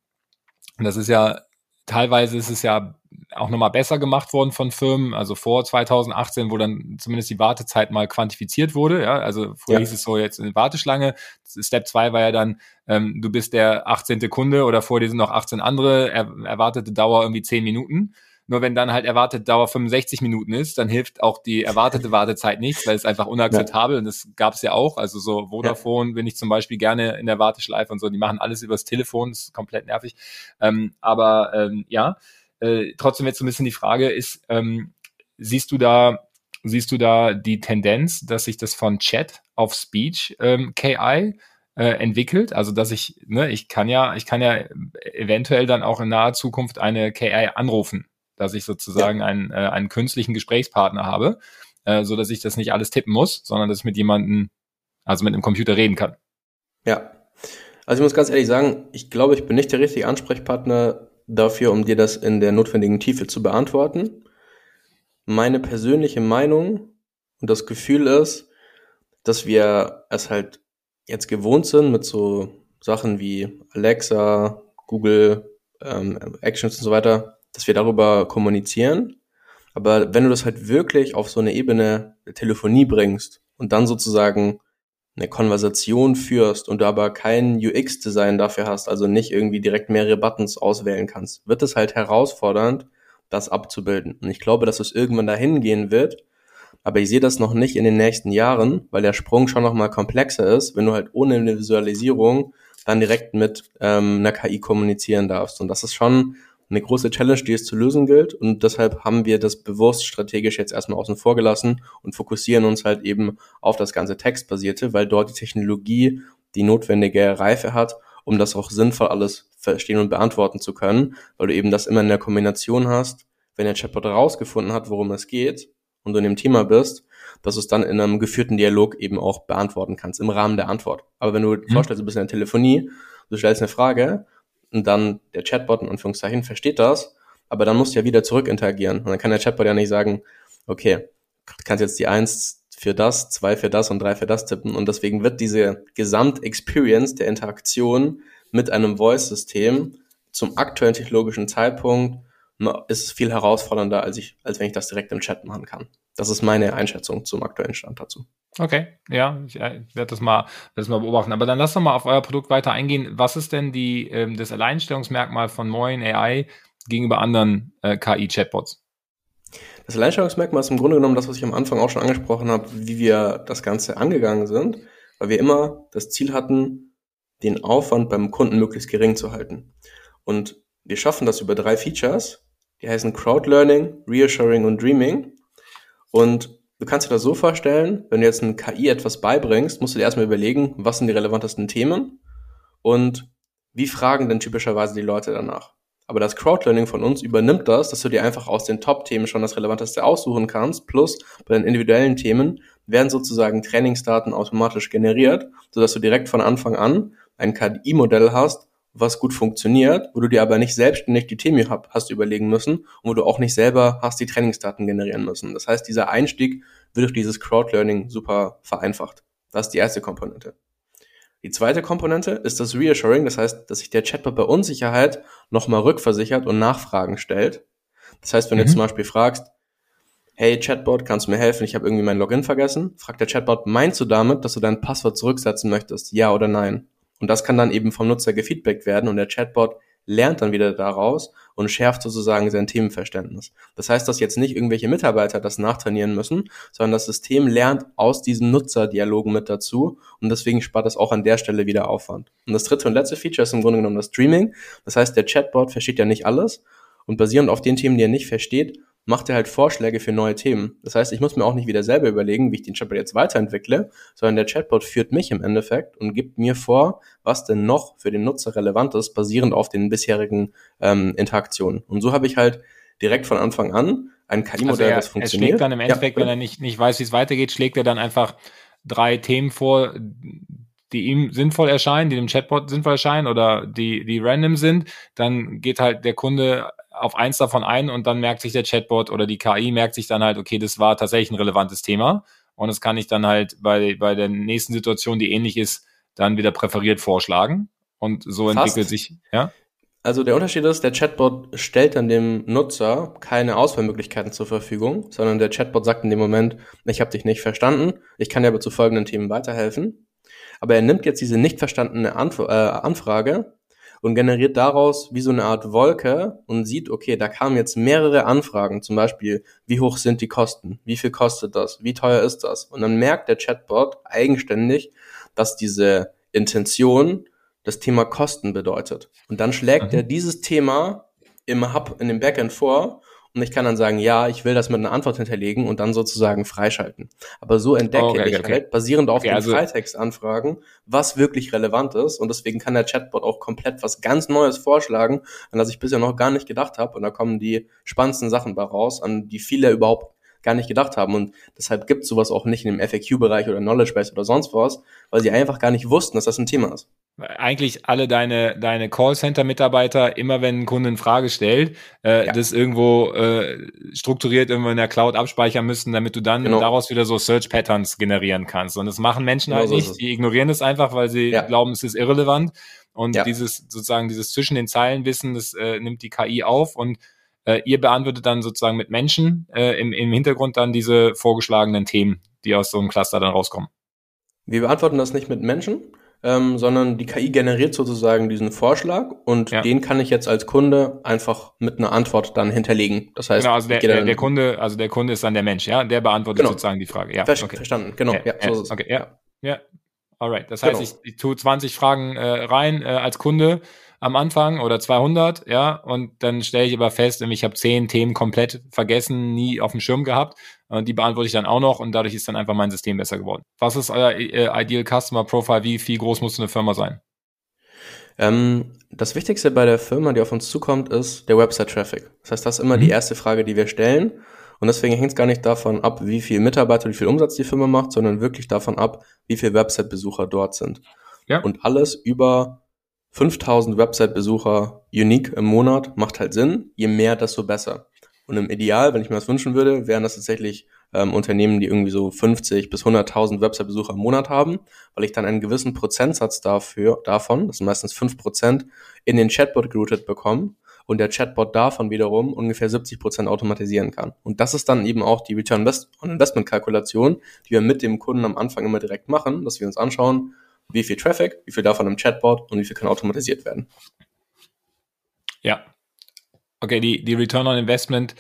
S1: das ist ja teilweise ist es ja auch nochmal besser gemacht worden von Firmen, also vor 2018, wo dann zumindest die Wartezeit mal quantifiziert wurde. Ja, also früher ja. hieß es so jetzt eine Warteschlange. Step 2 war ja dann, ähm, du bist der 18. Kunde oder vor dir sind noch 18 andere, er, erwartete Dauer irgendwie 10 Minuten. Nur wenn dann halt erwartet Dauer 65 Minuten ist, dann hilft auch die erwartete Wartezeit nichts, weil es einfach unakzeptabel ja. und das gab es ja auch. Also so Vodafone ja. bin ich zum Beispiel gerne in der Warteschleife und so, die machen alles übers Telefon, das ist komplett nervig. Ähm, aber ähm, ja, äh, trotzdem jetzt so ein bisschen die Frage ist, ähm, siehst du da, siehst du da die Tendenz, dass sich das von Chat auf Speech ähm, KI äh, entwickelt? Also dass ich, ne, ich kann ja, ich kann ja eventuell dann auch in naher Zukunft eine KI anrufen, dass ich sozusagen ja. einen, äh, einen künstlichen Gesprächspartner habe, äh, so dass ich das nicht alles tippen muss, sondern dass ich mit jemandem, also mit einem Computer reden kann.
S2: Ja. Also ich muss ganz ehrlich sagen, ich glaube, ich bin nicht der richtige Ansprechpartner dafür, um dir das in der notwendigen Tiefe zu beantworten. Meine persönliche Meinung und das Gefühl ist, dass wir es halt jetzt gewohnt sind mit so Sachen wie Alexa, Google, ähm, Actions und so weiter, dass wir darüber kommunizieren. Aber wenn du das halt wirklich auf so eine Ebene der Telefonie bringst und dann sozusagen eine Konversation führst und du aber kein UX-Design dafür hast, also nicht irgendwie direkt mehrere Buttons auswählen kannst, wird es halt herausfordernd, das abzubilden. Und ich glaube, dass es irgendwann dahin gehen wird, aber ich sehe das noch nicht in den nächsten Jahren, weil der Sprung schon nochmal komplexer ist, wenn du halt ohne eine Visualisierung dann direkt mit ähm, einer KI kommunizieren darfst. Und das ist schon eine große Challenge, die es zu lösen gilt. Und deshalb haben wir das bewusst strategisch jetzt erstmal außen vor gelassen und fokussieren uns halt eben auf das ganze Textbasierte, weil dort die Technologie die notwendige Reife hat, um das auch sinnvoll alles verstehen und beantworten zu können, weil du eben das immer in der Kombination hast, wenn der Chatbot herausgefunden hat, worum es geht und du in dem Thema bist, dass du es dann in einem geführten Dialog eben auch beantworten kannst, im Rahmen der Antwort. Aber wenn du mhm. vorstellst, du bist in der Telefonie, du stellst eine Frage und dann der Chatbot in Anführungszeichen versteht das, aber dann musst du ja wieder zurück interagieren. Und dann kann der Chatbot ja nicht sagen, okay, du kannst jetzt die eins für das, zwei für das und drei für das tippen. Und deswegen wird diese Gesamtexperience der Interaktion mit einem Voice-System zum aktuellen technologischen Zeitpunkt ist viel herausfordernder, als ich, als wenn ich das direkt im Chat machen kann. Das ist meine Einschätzung zum aktuellen Stand dazu.
S1: Okay, ja, ich, äh, werde das mal, das mal beobachten. Aber dann lass doch mal auf euer Produkt weiter eingehen. Was ist denn die, ähm, das Alleinstellungsmerkmal von Moin AI gegenüber anderen äh, KI-Chatbots?
S2: Das Alleinstellungsmerkmal ist im Grunde genommen das, was ich am Anfang auch schon angesprochen habe, wie wir das Ganze angegangen sind, weil wir immer das Ziel hatten, den Aufwand beim Kunden möglichst gering zu halten. Und wir schaffen das über drei Features, die heißen Crowd Learning, Reassuring und Dreaming. Und du kannst dir das so vorstellen, wenn du jetzt ein KI etwas beibringst, musst du dir erstmal überlegen, was sind die relevantesten Themen und wie fragen denn typischerweise die Leute danach. Aber das Crowdlearning von uns übernimmt das, dass du dir einfach aus den Top-Themen schon das Relevanteste aussuchen kannst. Plus bei den individuellen Themen werden sozusagen Trainingsdaten automatisch generiert, sodass du direkt von Anfang an ein KI-Modell hast, was gut funktioniert, wo du dir aber nicht selbstständig die Themen hast überlegen müssen und wo du auch nicht selber hast die Trainingsdaten generieren müssen. Das heißt, dieser Einstieg wird durch dieses Crowdlearning super vereinfacht. Das ist die erste Komponente. Die zweite Komponente ist das Reassuring, das heißt, dass sich der Chatbot bei Unsicherheit nochmal rückversichert und Nachfragen stellt. Das heißt, wenn mhm. du zum Beispiel fragst, hey Chatbot, kannst du mir helfen, ich habe irgendwie mein Login vergessen, fragt der Chatbot, meinst du damit, dass du dein Passwort zurücksetzen möchtest, ja oder nein? Und das kann dann eben vom Nutzer gefeedbackt werden und der Chatbot lernt dann wieder daraus und schärft sozusagen sein Themenverständnis. Das heißt, dass jetzt nicht irgendwelche Mitarbeiter das nachtrainieren müssen, sondern das System lernt aus diesen Nutzerdialogen mit dazu und deswegen spart es auch an der Stelle wieder Aufwand. Und das dritte und letzte Feature ist im Grunde genommen das Streaming. Das heißt, der Chatbot versteht ja nicht alles und basierend auf den Themen, die er nicht versteht, macht er halt Vorschläge für neue Themen. Das heißt, ich muss mir auch nicht wieder selber überlegen, wie ich den Chatbot jetzt weiterentwickle, sondern der Chatbot führt mich im Endeffekt und gibt mir vor, was denn noch für den Nutzer relevant ist, basierend auf den bisherigen ähm, Interaktionen. Und so habe ich halt direkt von Anfang an ein KI-Modell,
S1: also das funktioniert. Er schlägt dann im Endeffekt, ja, wenn er nicht, nicht weiß, wie es weitergeht, schlägt er dann einfach drei Themen vor, die ihm sinnvoll erscheinen, die dem Chatbot sinnvoll erscheinen oder die, die random sind, dann geht halt der Kunde auf eins davon ein und dann merkt sich der Chatbot oder die KI merkt sich dann halt, okay, das war tatsächlich ein relevantes Thema und das kann ich dann halt bei, bei der nächsten Situation, die ähnlich ist, dann wieder präferiert vorschlagen und so Fast. entwickelt sich, ja?
S2: Also der Unterschied ist, der Chatbot stellt dann dem Nutzer keine Auswahlmöglichkeiten zur Verfügung, sondern der Chatbot sagt in dem Moment, ich habe dich nicht verstanden, ich kann dir aber zu folgenden Themen weiterhelfen. Aber er nimmt jetzt diese nicht verstandene Anf äh, Anfrage und generiert daraus wie so eine Art Wolke und sieht, okay, da kamen jetzt mehrere Anfragen, zum Beispiel, wie hoch sind die Kosten, wie viel kostet das, wie teuer ist das? Und dann merkt der Chatbot eigenständig, dass diese Intention das Thema Kosten bedeutet. Und dann schlägt mhm. er dieses Thema im Hub, in dem Backend vor und ich kann dann sagen, ja, ich will das mit einer Antwort hinterlegen und dann sozusagen freischalten. Aber so entdecke okay, ich okay. halt, basierend auf okay, den also Freitextanfragen, was wirklich relevant ist und deswegen kann der Chatbot auch komplett was ganz Neues vorschlagen, an das ich bisher noch gar nicht gedacht habe und da kommen die spannendsten Sachen bei raus, an die viele überhaupt gar nicht gedacht haben. Und deshalb gibt sowas auch nicht in dem FAQ-Bereich oder Knowledge Base oder sonst was, weil sie einfach gar nicht wussten, dass das ein Thema ist.
S1: Eigentlich alle deine, deine Callcenter-Mitarbeiter, immer wenn ein Kunde eine Frage stellt, äh, ja. das irgendwo äh, strukturiert irgendwo in der Cloud abspeichern müssen, damit du dann genau. daraus wieder so Search-Patterns generieren kannst. Und das machen Menschen genau halt so nicht. Die ignorieren das einfach, weil sie ja. glauben, es ist irrelevant. Und ja. dieses sozusagen dieses zwischen den Zeilen Wissen, das äh, nimmt die KI auf und äh, ihr beantwortet dann sozusagen mit Menschen äh, im, im Hintergrund dann diese vorgeschlagenen Themen, die aus so einem Cluster dann rauskommen.
S2: Wir beantworten das nicht mit Menschen, ähm, sondern die KI generiert sozusagen diesen Vorschlag und ja. den kann ich jetzt als Kunde einfach mit einer Antwort dann hinterlegen. Das heißt,
S1: genau, also der, der, der, Kunde, also der Kunde ist dann der Mensch, ja, der beantwortet genau. sozusagen die Frage. Ja,
S2: Ver okay. verstanden, genau. Ja,
S1: ja, so ist. Okay, ja, ja. Alright. Das heißt, genau. ich, ich tue 20 Fragen äh, rein äh, als Kunde am Anfang oder 200, ja, und dann stelle ich aber fest, ich habe zehn Themen komplett vergessen, nie auf dem Schirm gehabt. Und die beantworte ich dann auch noch und dadurch ist dann einfach mein System besser geworden. Was ist euer äh, Ideal Customer Profile? Wie viel groß muss eine Firma sein?
S2: Ähm, das Wichtigste bei der Firma, die auf uns zukommt, ist der Website-Traffic. Das heißt, das ist immer mhm. die erste Frage, die wir stellen. Und deswegen hängt es gar nicht davon ab, wie viel Mitarbeiter, wie viel Umsatz die Firma macht, sondern wirklich davon ab, wie viel Website-Besucher dort sind. Ja. Und alles über 5000 Website-Besucher unique im Monat macht halt Sinn. Je mehr, desto besser. Und im Ideal, wenn ich mir das wünschen würde, wären das tatsächlich ähm, Unternehmen, die irgendwie so 50 bis 100.000 Website-Besucher im Monat haben, weil ich dann einen gewissen Prozentsatz dafür, davon, das sind meistens 5%, in den Chatbot geroutet bekomme und der Chatbot davon wiederum ungefähr 70% automatisieren kann. Und das ist dann eben auch die Return on Investment Kalkulation, die wir mit dem Kunden am Anfang immer direkt machen, dass wir uns anschauen, wie viel Traffic, wie viel davon im Chatbot und wie viel kann automatisiert werden.
S1: Ja. Okay, die, die Return on Investment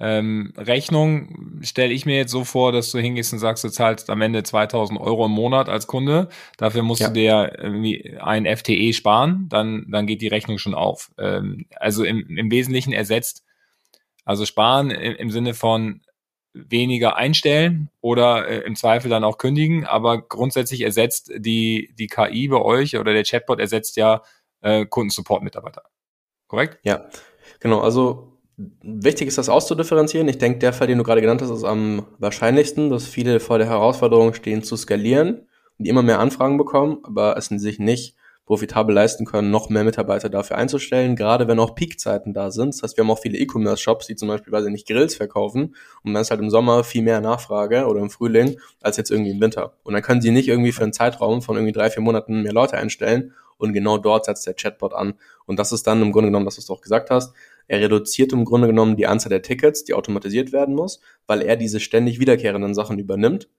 S1: ähm, Rechnung stelle ich mir jetzt so vor, dass du hingehst und sagst, du zahlst am Ende 2000 Euro im Monat als Kunde. Dafür musst ja. du dir irgendwie ein FTE sparen, dann, dann geht die Rechnung schon auf. Ähm, also im, im Wesentlichen ersetzt, also sparen im, im Sinne von weniger einstellen oder äh, im Zweifel dann auch kündigen, aber grundsätzlich ersetzt die, die KI bei euch oder der Chatbot ersetzt ja äh, Kundensupport-Mitarbeiter. korrekt?
S2: Ja, genau. Also wichtig ist das auszudifferenzieren. Ich denke, der Fall, den du gerade genannt hast, ist am wahrscheinlichsten, dass viele vor der Herausforderung stehen, zu skalieren und immer mehr Anfragen bekommen, aber es sich nicht profitabel leisten können, noch mehr Mitarbeiter dafür einzustellen, gerade wenn auch Peakzeiten da sind. Das heißt, wir haben auch viele E-Commerce-Shops, die zum Beispiel, weil sie nicht Grills verkaufen und dann ist halt im Sommer viel mehr Nachfrage oder im Frühling als jetzt irgendwie im Winter. Und dann können sie nicht irgendwie für einen Zeitraum von irgendwie drei, vier Monaten mehr Leute einstellen und genau dort setzt der Chatbot an. Und das ist dann im Grunde genommen, dass du es auch gesagt hast, er reduziert im Grunde genommen die Anzahl der Tickets, die automatisiert werden muss, weil er diese ständig wiederkehrenden Sachen übernimmt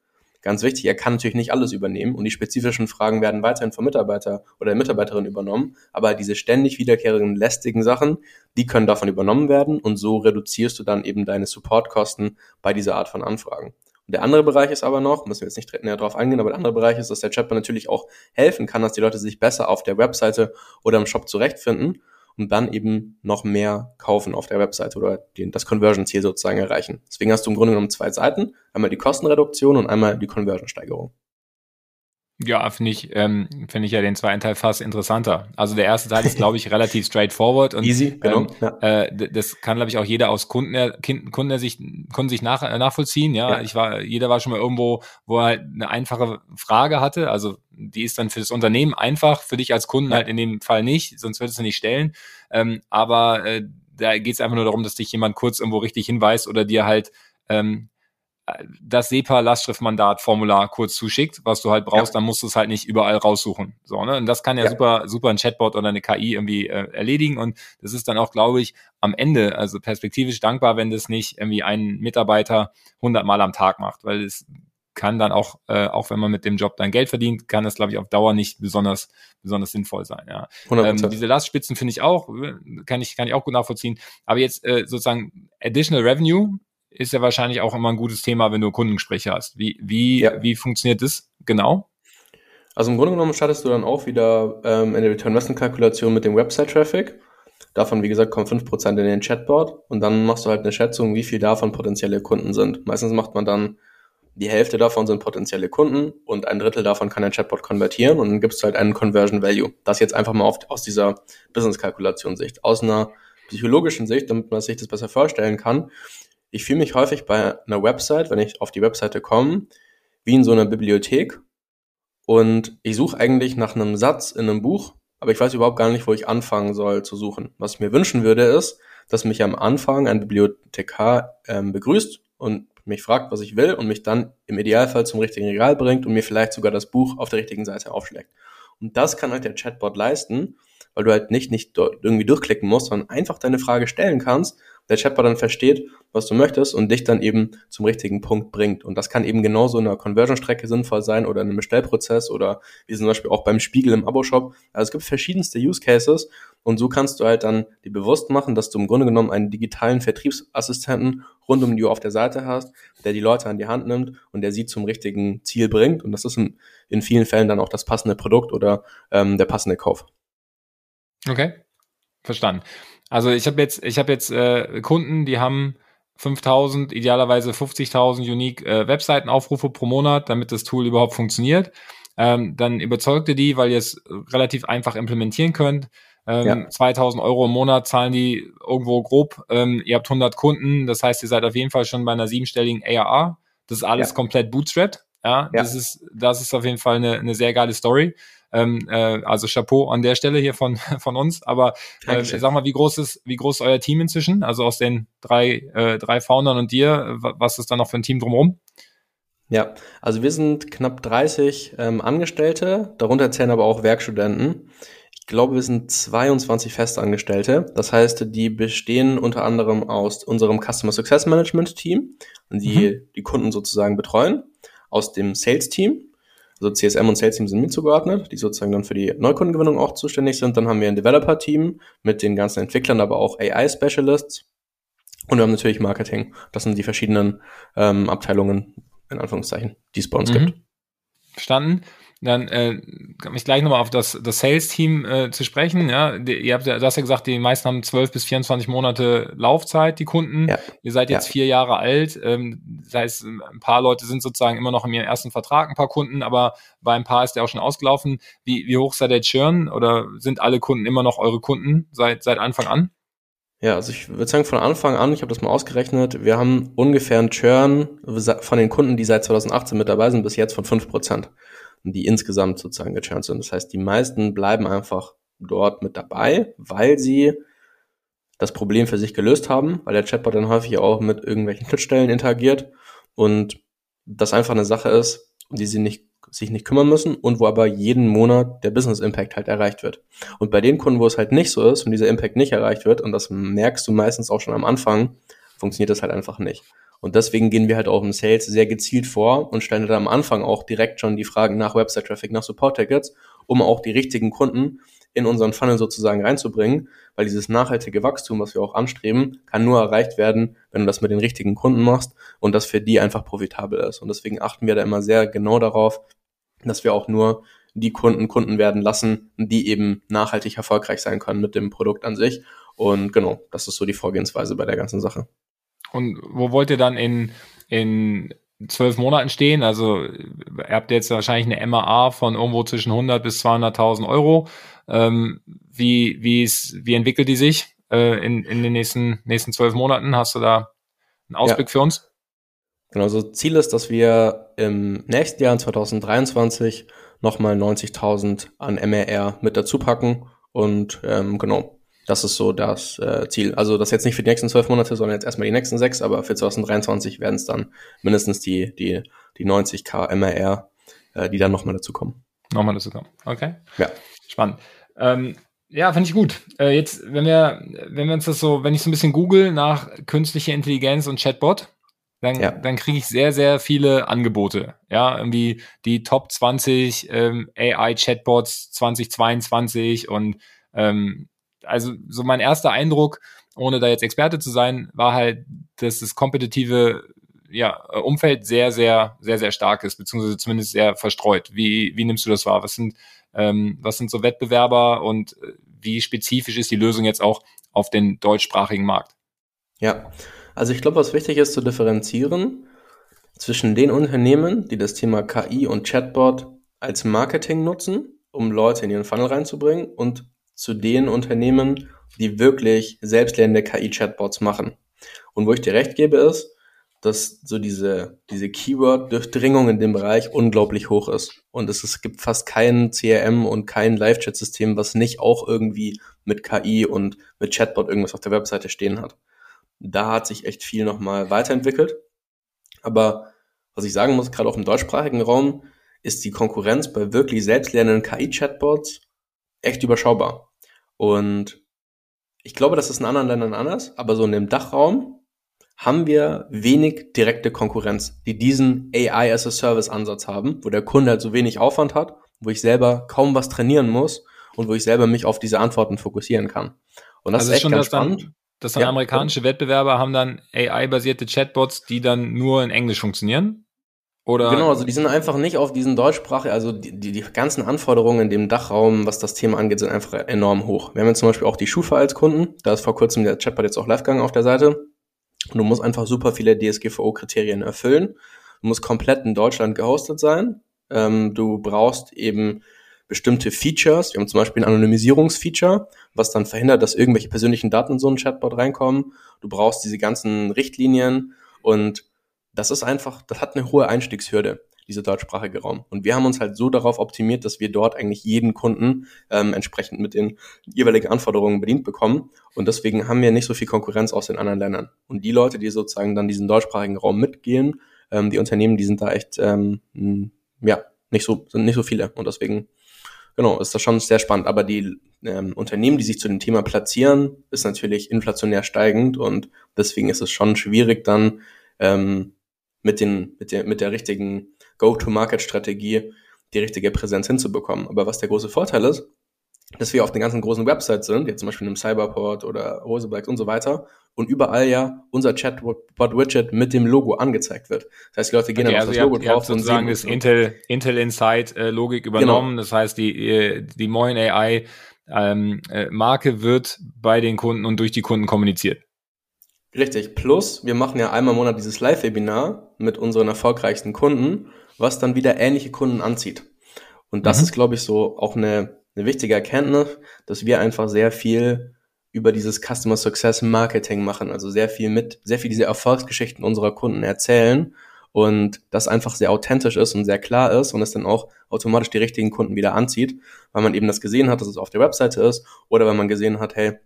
S2: Ganz wichtig, er kann natürlich nicht alles übernehmen und die spezifischen Fragen werden weiterhin vom Mitarbeiter oder der Mitarbeiterin übernommen, aber diese ständig wiederkehrenden lästigen Sachen, die können davon übernommen werden und so reduzierst du dann eben deine Supportkosten bei dieser Art von Anfragen. Und der andere Bereich ist aber noch, müssen wir jetzt nicht näher drauf eingehen, aber der andere Bereich ist, dass der Chatbot natürlich auch helfen kann, dass die Leute sich besser auf der Webseite oder im Shop zurechtfinden und dann eben noch mehr kaufen auf der Website oder den, das Conversion-Ziel sozusagen erreichen. Deswegen hast du im Grunde genommen zwei Seiten, einmal die Kostenreduktion und einmal die Conversion-Steigerung.
S1: Ja, finde ich, ähm, finde ich ja den zweiten Teil fast interessanter. Also der erste Teil ist, glaube ich, (laughs) relativ straightforward und
S2: Easy, genau. Ähm,
S1: ja. äh, das kann, glaube ich, auch jeder aus Kunden, Kunden sich, Kunden sich nach, nachvollziehen. Ja? ja, ich war, jeder war schon mal irgendwo, wo er halt eine einfache Frage hatte. Also die ist dann für das Unternehmen einfach, für dich als Kunden ja. halt in dem Fall nicht, sonst würdest du nicht stellen. Ähm, aber äh, da geht es einfach nur darum, dass dich jemand kurz irgendwo richtig hinweist oder dir halt ähm, das SEPA-Lastschriftmandat-Formular kurz zuschickt, was du halt brauchst, ja. dann musst du es halt nicht überall raussuchen. So, ne? Und das kann ja, ja, super, super ein Chatbot oder eine KI irgendwie äh, erledigen. Und das ist dann auch, glaube ich, am Ende, also perspektivisch dankbar, wenn das nicht irgendwie ein Mitarbeiter hundertmal am Tag macht, weil es kann dann auch, äh, auch wenn man mit dem Job dann Geld verdient, kann das, glaube ich, auf Dauer nicht besonders, besonders sinnvoll sein. Ja. Ähm, diese Lastspitzen finde ich auch, kann ich, kann ich auch gut nachvollziehen. Aber jetzt äh, sozusagen Additional Revenue ist ja wahrscheinlich auch immer ein gutes Thema, wenn du Kundengespräche hast. Wie, wie, ja. wie funktioniert das genau?
S2: Also im Grunde genommen startest du dann auch wieder ähm, in der Return-Investment-Kalkulation mit dem Website-Traffic. Davon, wie gesagt, kommen 5% in den Chatbot und dann machst du halt eine Schätzung, wie viel davon potenzielle Kunden sind. Meistens macht man dann die Hälfte davon sind potenzielle Kunden und ein Drittel davon kann ein Chatbot konvertieren und dann gibst du halt einen Conversion Value. Das jetzt einfach mal auf, aus dieser Business-Kalkulation-Sicht. Aus einer psychologischen Sicht, damit man sich das besser vorstellen kann, ich fühle mich häufig bei einer Website, wenn ich auf die Webseite komme, wie in so einer Bibliothek und ich suche eigentlich nach einem Satz in einem Buch, aber ich weiß überhaupt gar nicht, wo ich anfangen soll zu suchen. Was ich mir wünschen würde, ist, dass mich am Anfang ein Bibliothekar ähm, begrüßt und mich fragt, was ich will und mich dann im Idealfall zum richtigen Regal bringt und mir vielleicht sogar das Buch auf der richtigen Seite aufschlägt. Und das kann halt der Chatbot leisten, weil du halt nicht, nicht irgendwie durchklicken musst, sondern einfach deine Frage stellen kannst der Chatbot dann versteht, was du möchtest und dich dann eben zum richtigen Punkt bringt. Und das kann eben genauso in einer Conversion-Strecke sinnvoll sein oder in einem Bestellprozess oder wie zum Beispiel auch beim Spiegel im Abo-Shop. Also es gibt verschiedenste Use Cases und so kannst du halt dann dir bewusst machen, dass du im Grunde genommen einen digitalen Vertriebsassistenten rund um die Uhr auf der Seite hast, der die Leute an die Hand nimmt und der sie zum richtigen Ziel bringt. Und das ist in, in vielen Fällen dann auch das passende Produkt oder ähm, der passende Kauf.
S1: Okay, verstanden. Also ich habe jetzt, ich habe jetzt äh, Kunden, die haben 5000, idealerweise 50.000 unique äh, Webseitenaufrufe pro Monat, damit das Tool überhaupt funktioniert. Ähm, dann überzeugte die, weil ihr es relativ einfach implementieren könnt. Ähm, ja. 2000 Euro im Monat zahlen die irgendwo grob. Ähm, ihr habt 100 Kunden, das heißt, ihr seid auf jeden Fall schon bei einer siebenstelligen ARR. Das ist alles ja. komplett bootstrapped. Ja, ja, das ist, das ist auf jeden Fall eine, eine sehr geile Story. Ähm, äh, also Chapeau an der Stelle hier von, (laughs) von uns. Aber äh, sag mal, wie groß ist, wie groß ist euer Team inzwischen? Also aus den drei, äh, drei Foundern und dir, was ist da noch für ein Team drumherum?
S2: Ja, also wir sind knapp 30 ähm, Angestellte, darunter zählen aber auch Werkstudenten. Ich glaube, wir sind 22 Festangestellte. Das heißt, die bestehen unter anderem aus unserem Customer Success Management Team, die mhm. die Kunden sozusagen betreuen, aus dem Sales Team, also CSM und Sales Team sind mitzugeordnet, die sozusagen dann für die Neukundengewinnung auch zuständig sind. Dann haben wir ein Developer-Team mit den ganzen Entwicklern, aber auch AI-Specialists. Und wir haben natürlich Marketing. Das sind die verschiedenen ähm, Abteilungen, in Anführungszeichen, die es bei uns mhm. gibt.
S1: Verstanden. Dann äh, komme ich gleich nochmal auf das, das Sales-Team äh, zu sprechen. Ja, die, ihr habt ja, du hast ja gesagt, die meisten haben 12 bis 24 Monate Laufzeit, die Kunden. Ja. Ihr seid jetzt ja. vier Jahre alt. Ähm, das heißt, ein paar Leute sind sozusagen immer noch in ihrem ersten Vertrag, ein paar Kunden, aber bei ein paar ist der auch schon ausgelaufen. Wie, wie hoch sei der Churn oder sind alle Kunden immer noch eure Kunden seit, seit Anfang an?
S2: Ja, also ich würde sagen, von Anfang an, ich habe das mal ausgerechnet, wir haben ungefähr einen Churn von den Kunden, die seit 2018 mit dabei sind, bis jetzt von 5%, die insgesamt sozusagen gechurnt sind. Das heißt, die meisten bleiben einfach dort mit dabei, weil sie das Problem für sich gelöst haben, weil der Chatbot dann häufig auch mit irgendwelchen Schnittstellen interagiert und das einfach eine Sache ist, um die sie nicht sich nicht kümmern müssen und wo aber jeden Monat der Business Impact halt erreicht wird. Und bei den Kunden, wo es halt nicht so ist und dieser Impact nicht erreicht wird, und das merkst du meistens auch schon am Anfang, funktioniert das halt einfach nicht. Und deswegen gehen wir halt auch im Sales sehr gezielt vor und stellen dann am Anfang auch direkt schon die Fragen nach Website Traffic, nach Support Tickets, um auch die richtigen Kunden in unseren Funnel sozusagen reinzubringen, weil dieses nachhaltige Wachstum, was wir auch anstreben, kann nur erreicht werden, wenn du das mit den richtigen Kunden machst und das für die einfach profitabel ist. Und deswegen achten wir da immer sehr genau darauf, dass wir auch nur die Kunden Kunden werden lassen, die eben nachhaltig erfolgreich sein können mit dem Produkt an sich. Und genau, das ist so die Vorgehensweise bei der ganzen Sache.
S1: Und wo wollt ihr dann in, in zwölf Monaten stehen? Also ihr habt jetzt wahrscheinlich eine MAA von irgendwo zwischen 100 bis 200.000 Euro. Ähm, wie, wie, ist, wie entwickelt die sich äh, in, in den nächsten, nächsten zwölf Monaten? Hast du da einen Ausblick ja. für uns?
S2: Genau, so Ziel ist, dass wir im nächsten Jahr, in 2023, nochmal 90.000 an MRR mit dazu packen. Und ähm, genau, das ist so das äh, Ziel. Also das jetzt nicht für die nächsten zwölf Monate, sondern jetzt erstmal die nächsten sechs, aber für 2023 werden es dann mindestens die, die, die 90k MRR, äh, die dann nochmal dazu kommen.
S1: Nochmal dazu kommen. Okay. Ja. Spannend. Ähm, ja, finde ich gut. Äh, jetzt, wenn wir, wenn wir uns das so, wenn ich so ein bisschen google nach künstliche Intelligenz und Chatbot, dann, ja. dann kriege ich sehr, sehr viele Angebote. Ja, irgendwie die Top 20 ähm, AI-Chatbots 2022 und ähm, also so mein erster Eindruck, ohne da jetzt Experte zu sein, war halt, dass das kompetitive ja, Umfeld sehr, sehr, sehr, sehr stark ist, beziehungsweise zumindest sehr verstreut. Wie, wie nimmst du das wahr? Was sind, ähm, was sind so Wettbewerber und äh, wie spezifisch ist die Lösung jetzt auch auf den deutschsprachigen Markt?
S2: Ja, also ich glaube, was wichtig ist zu differenzieren zwischen den Unternehmen, die das Thema KI und Chatbot als Marketing nutzen, um Leute in ihren Funnel reinzubringen und zu den Unternehmen, die wirklich selbstlernende KI-Chatbots machen. Und wo ich dir recht gebe, ist, dass so diese, diese Keyword-Durchdringung in dem Bereich unglaublich hoch ist. Und es, es gibt fast kein CRM und kein Live-Chat-System, was nicht auch irgendwie mit KI und mit Chatbot irgendwas auf der Webseite stehen hat. Da hat sich echt viel nochmal weiterentwickelt. Aber was ich sagen muss, gerade auch im deutschsprachigen Raum, ist die Konkurrenz bei wirklich selbstlernenden KI-Chatbots echt überschaubar. Und ich glaube, das ist in anderen Ländern anders, aber so in dem Dachraum haben wir wenig direkte Konkurrenz, die diesen AI as a Service Ansatz haben, wo der Kunde halt so wenig Aufwand hat, wo ich selber kaum was trainieren muss und wo ich selber mich auf diese Antworten fokussieren kann.
S1: Und das also ist echt schon ganz spannend. Dann, dass dann ja. amerikanische Wettbewerber haben dann AI-basierte Chatbots, die dann nur in Englisch funktionieren? Oder?
S2: Genau, also die sind einfach nicht auf diesen Deutschsprache, also die, die, die ganzen Anforderungen in dem Dachraum, was das Thema angeht, sind einfach enorm hoch. Wir haben jetzt zum Beispiel auch die Schufa als Kunden, da ist vor kurzem der Chatbot jetzt auch live gegangen auf der Seite. Und du musst einfach super viele DSGVO-Kriterien erfüllen. Du musst komplett in Deutschland gehostet sein. Ähm, du brauchst eben bestimmte Features. Wir haben zum Beispiel ein Anonymisierungsfeature, was dann verhindert, dass irgendwelche persönlichen Daten in so einen Chatbot reinkommen. Du brauchst diese ganzen Richtlinien und das ist einfach, das hat eine hohe Einstiegshürde, dieser deutschsprachige Raum. Und wir haben uns halt so darauf optimiert, dass wir dort eigentlich jeden Kunden ähm, entsprechend mit den jeweiligen Anforderungen bedient bekommen. Und deswegen haben wir nicht so viel Konkurrenz aus den anderen Ländern. Und die Leute, die sozusagen dann diesen deutschsprachigen Raum mitgehen, ähm, die Unternehmen, die sind da echt, ähm, ja, nicht so, sind nicht so viele. Und deswegen genau, ist das schon sehr spannend. Aber die ähm, Unternehmen, die sich zu dem Thema platzieren, ist natürlich inflationär steigend und deswegen ist es schon schwierig dann ähm, mit, den, mit, der, mit der richtigen Go-to-Market-Strategie die richtige Präsenz hinzubekommen. Aber was der große Vorteil ist, dass wir auf den ganzen großen Websites sind, jetzt zum Beispiel im Cyberport oder Roseblacks und so weiter, und überall ja unser Chatbot-Widget mit dem Logo angezeigt wird. Das heißt, die Leute gehen okay, dann
S1: auf also das Logo habt, drauf und sehen das Intel, Intel Insight-Logik äh, übernommen. Genau. Das heißt, die, äh, die Moin AI ähm, äh, Marke wird bei den Kunden und durch die Kunden kommuniziert.
S2: Richtig. Plus, wir machen ja einmal im Monat dieses Live-Webinar mit unseren erfolgreichsten Kunden, was dann wieder ähnliche Kunden anzieht. Und das mhm. ist, glaube ich, so auch eine, eine wichtige Erkenntnis, dass wir einfach sehr viel über dieses Customer Success Marketing machen, also sehr viel mit, sehr viel diese Erfolgsgeschichten unserer Kunden erzählen und das einfach sehr authentisch ist und sehr klar ist und es dann auch automatisch die richtigen Kunden wieder anzieht, weil man eben das gesehen hat, dass es auf der Webseite ist oder weil man gesehen hat, hey,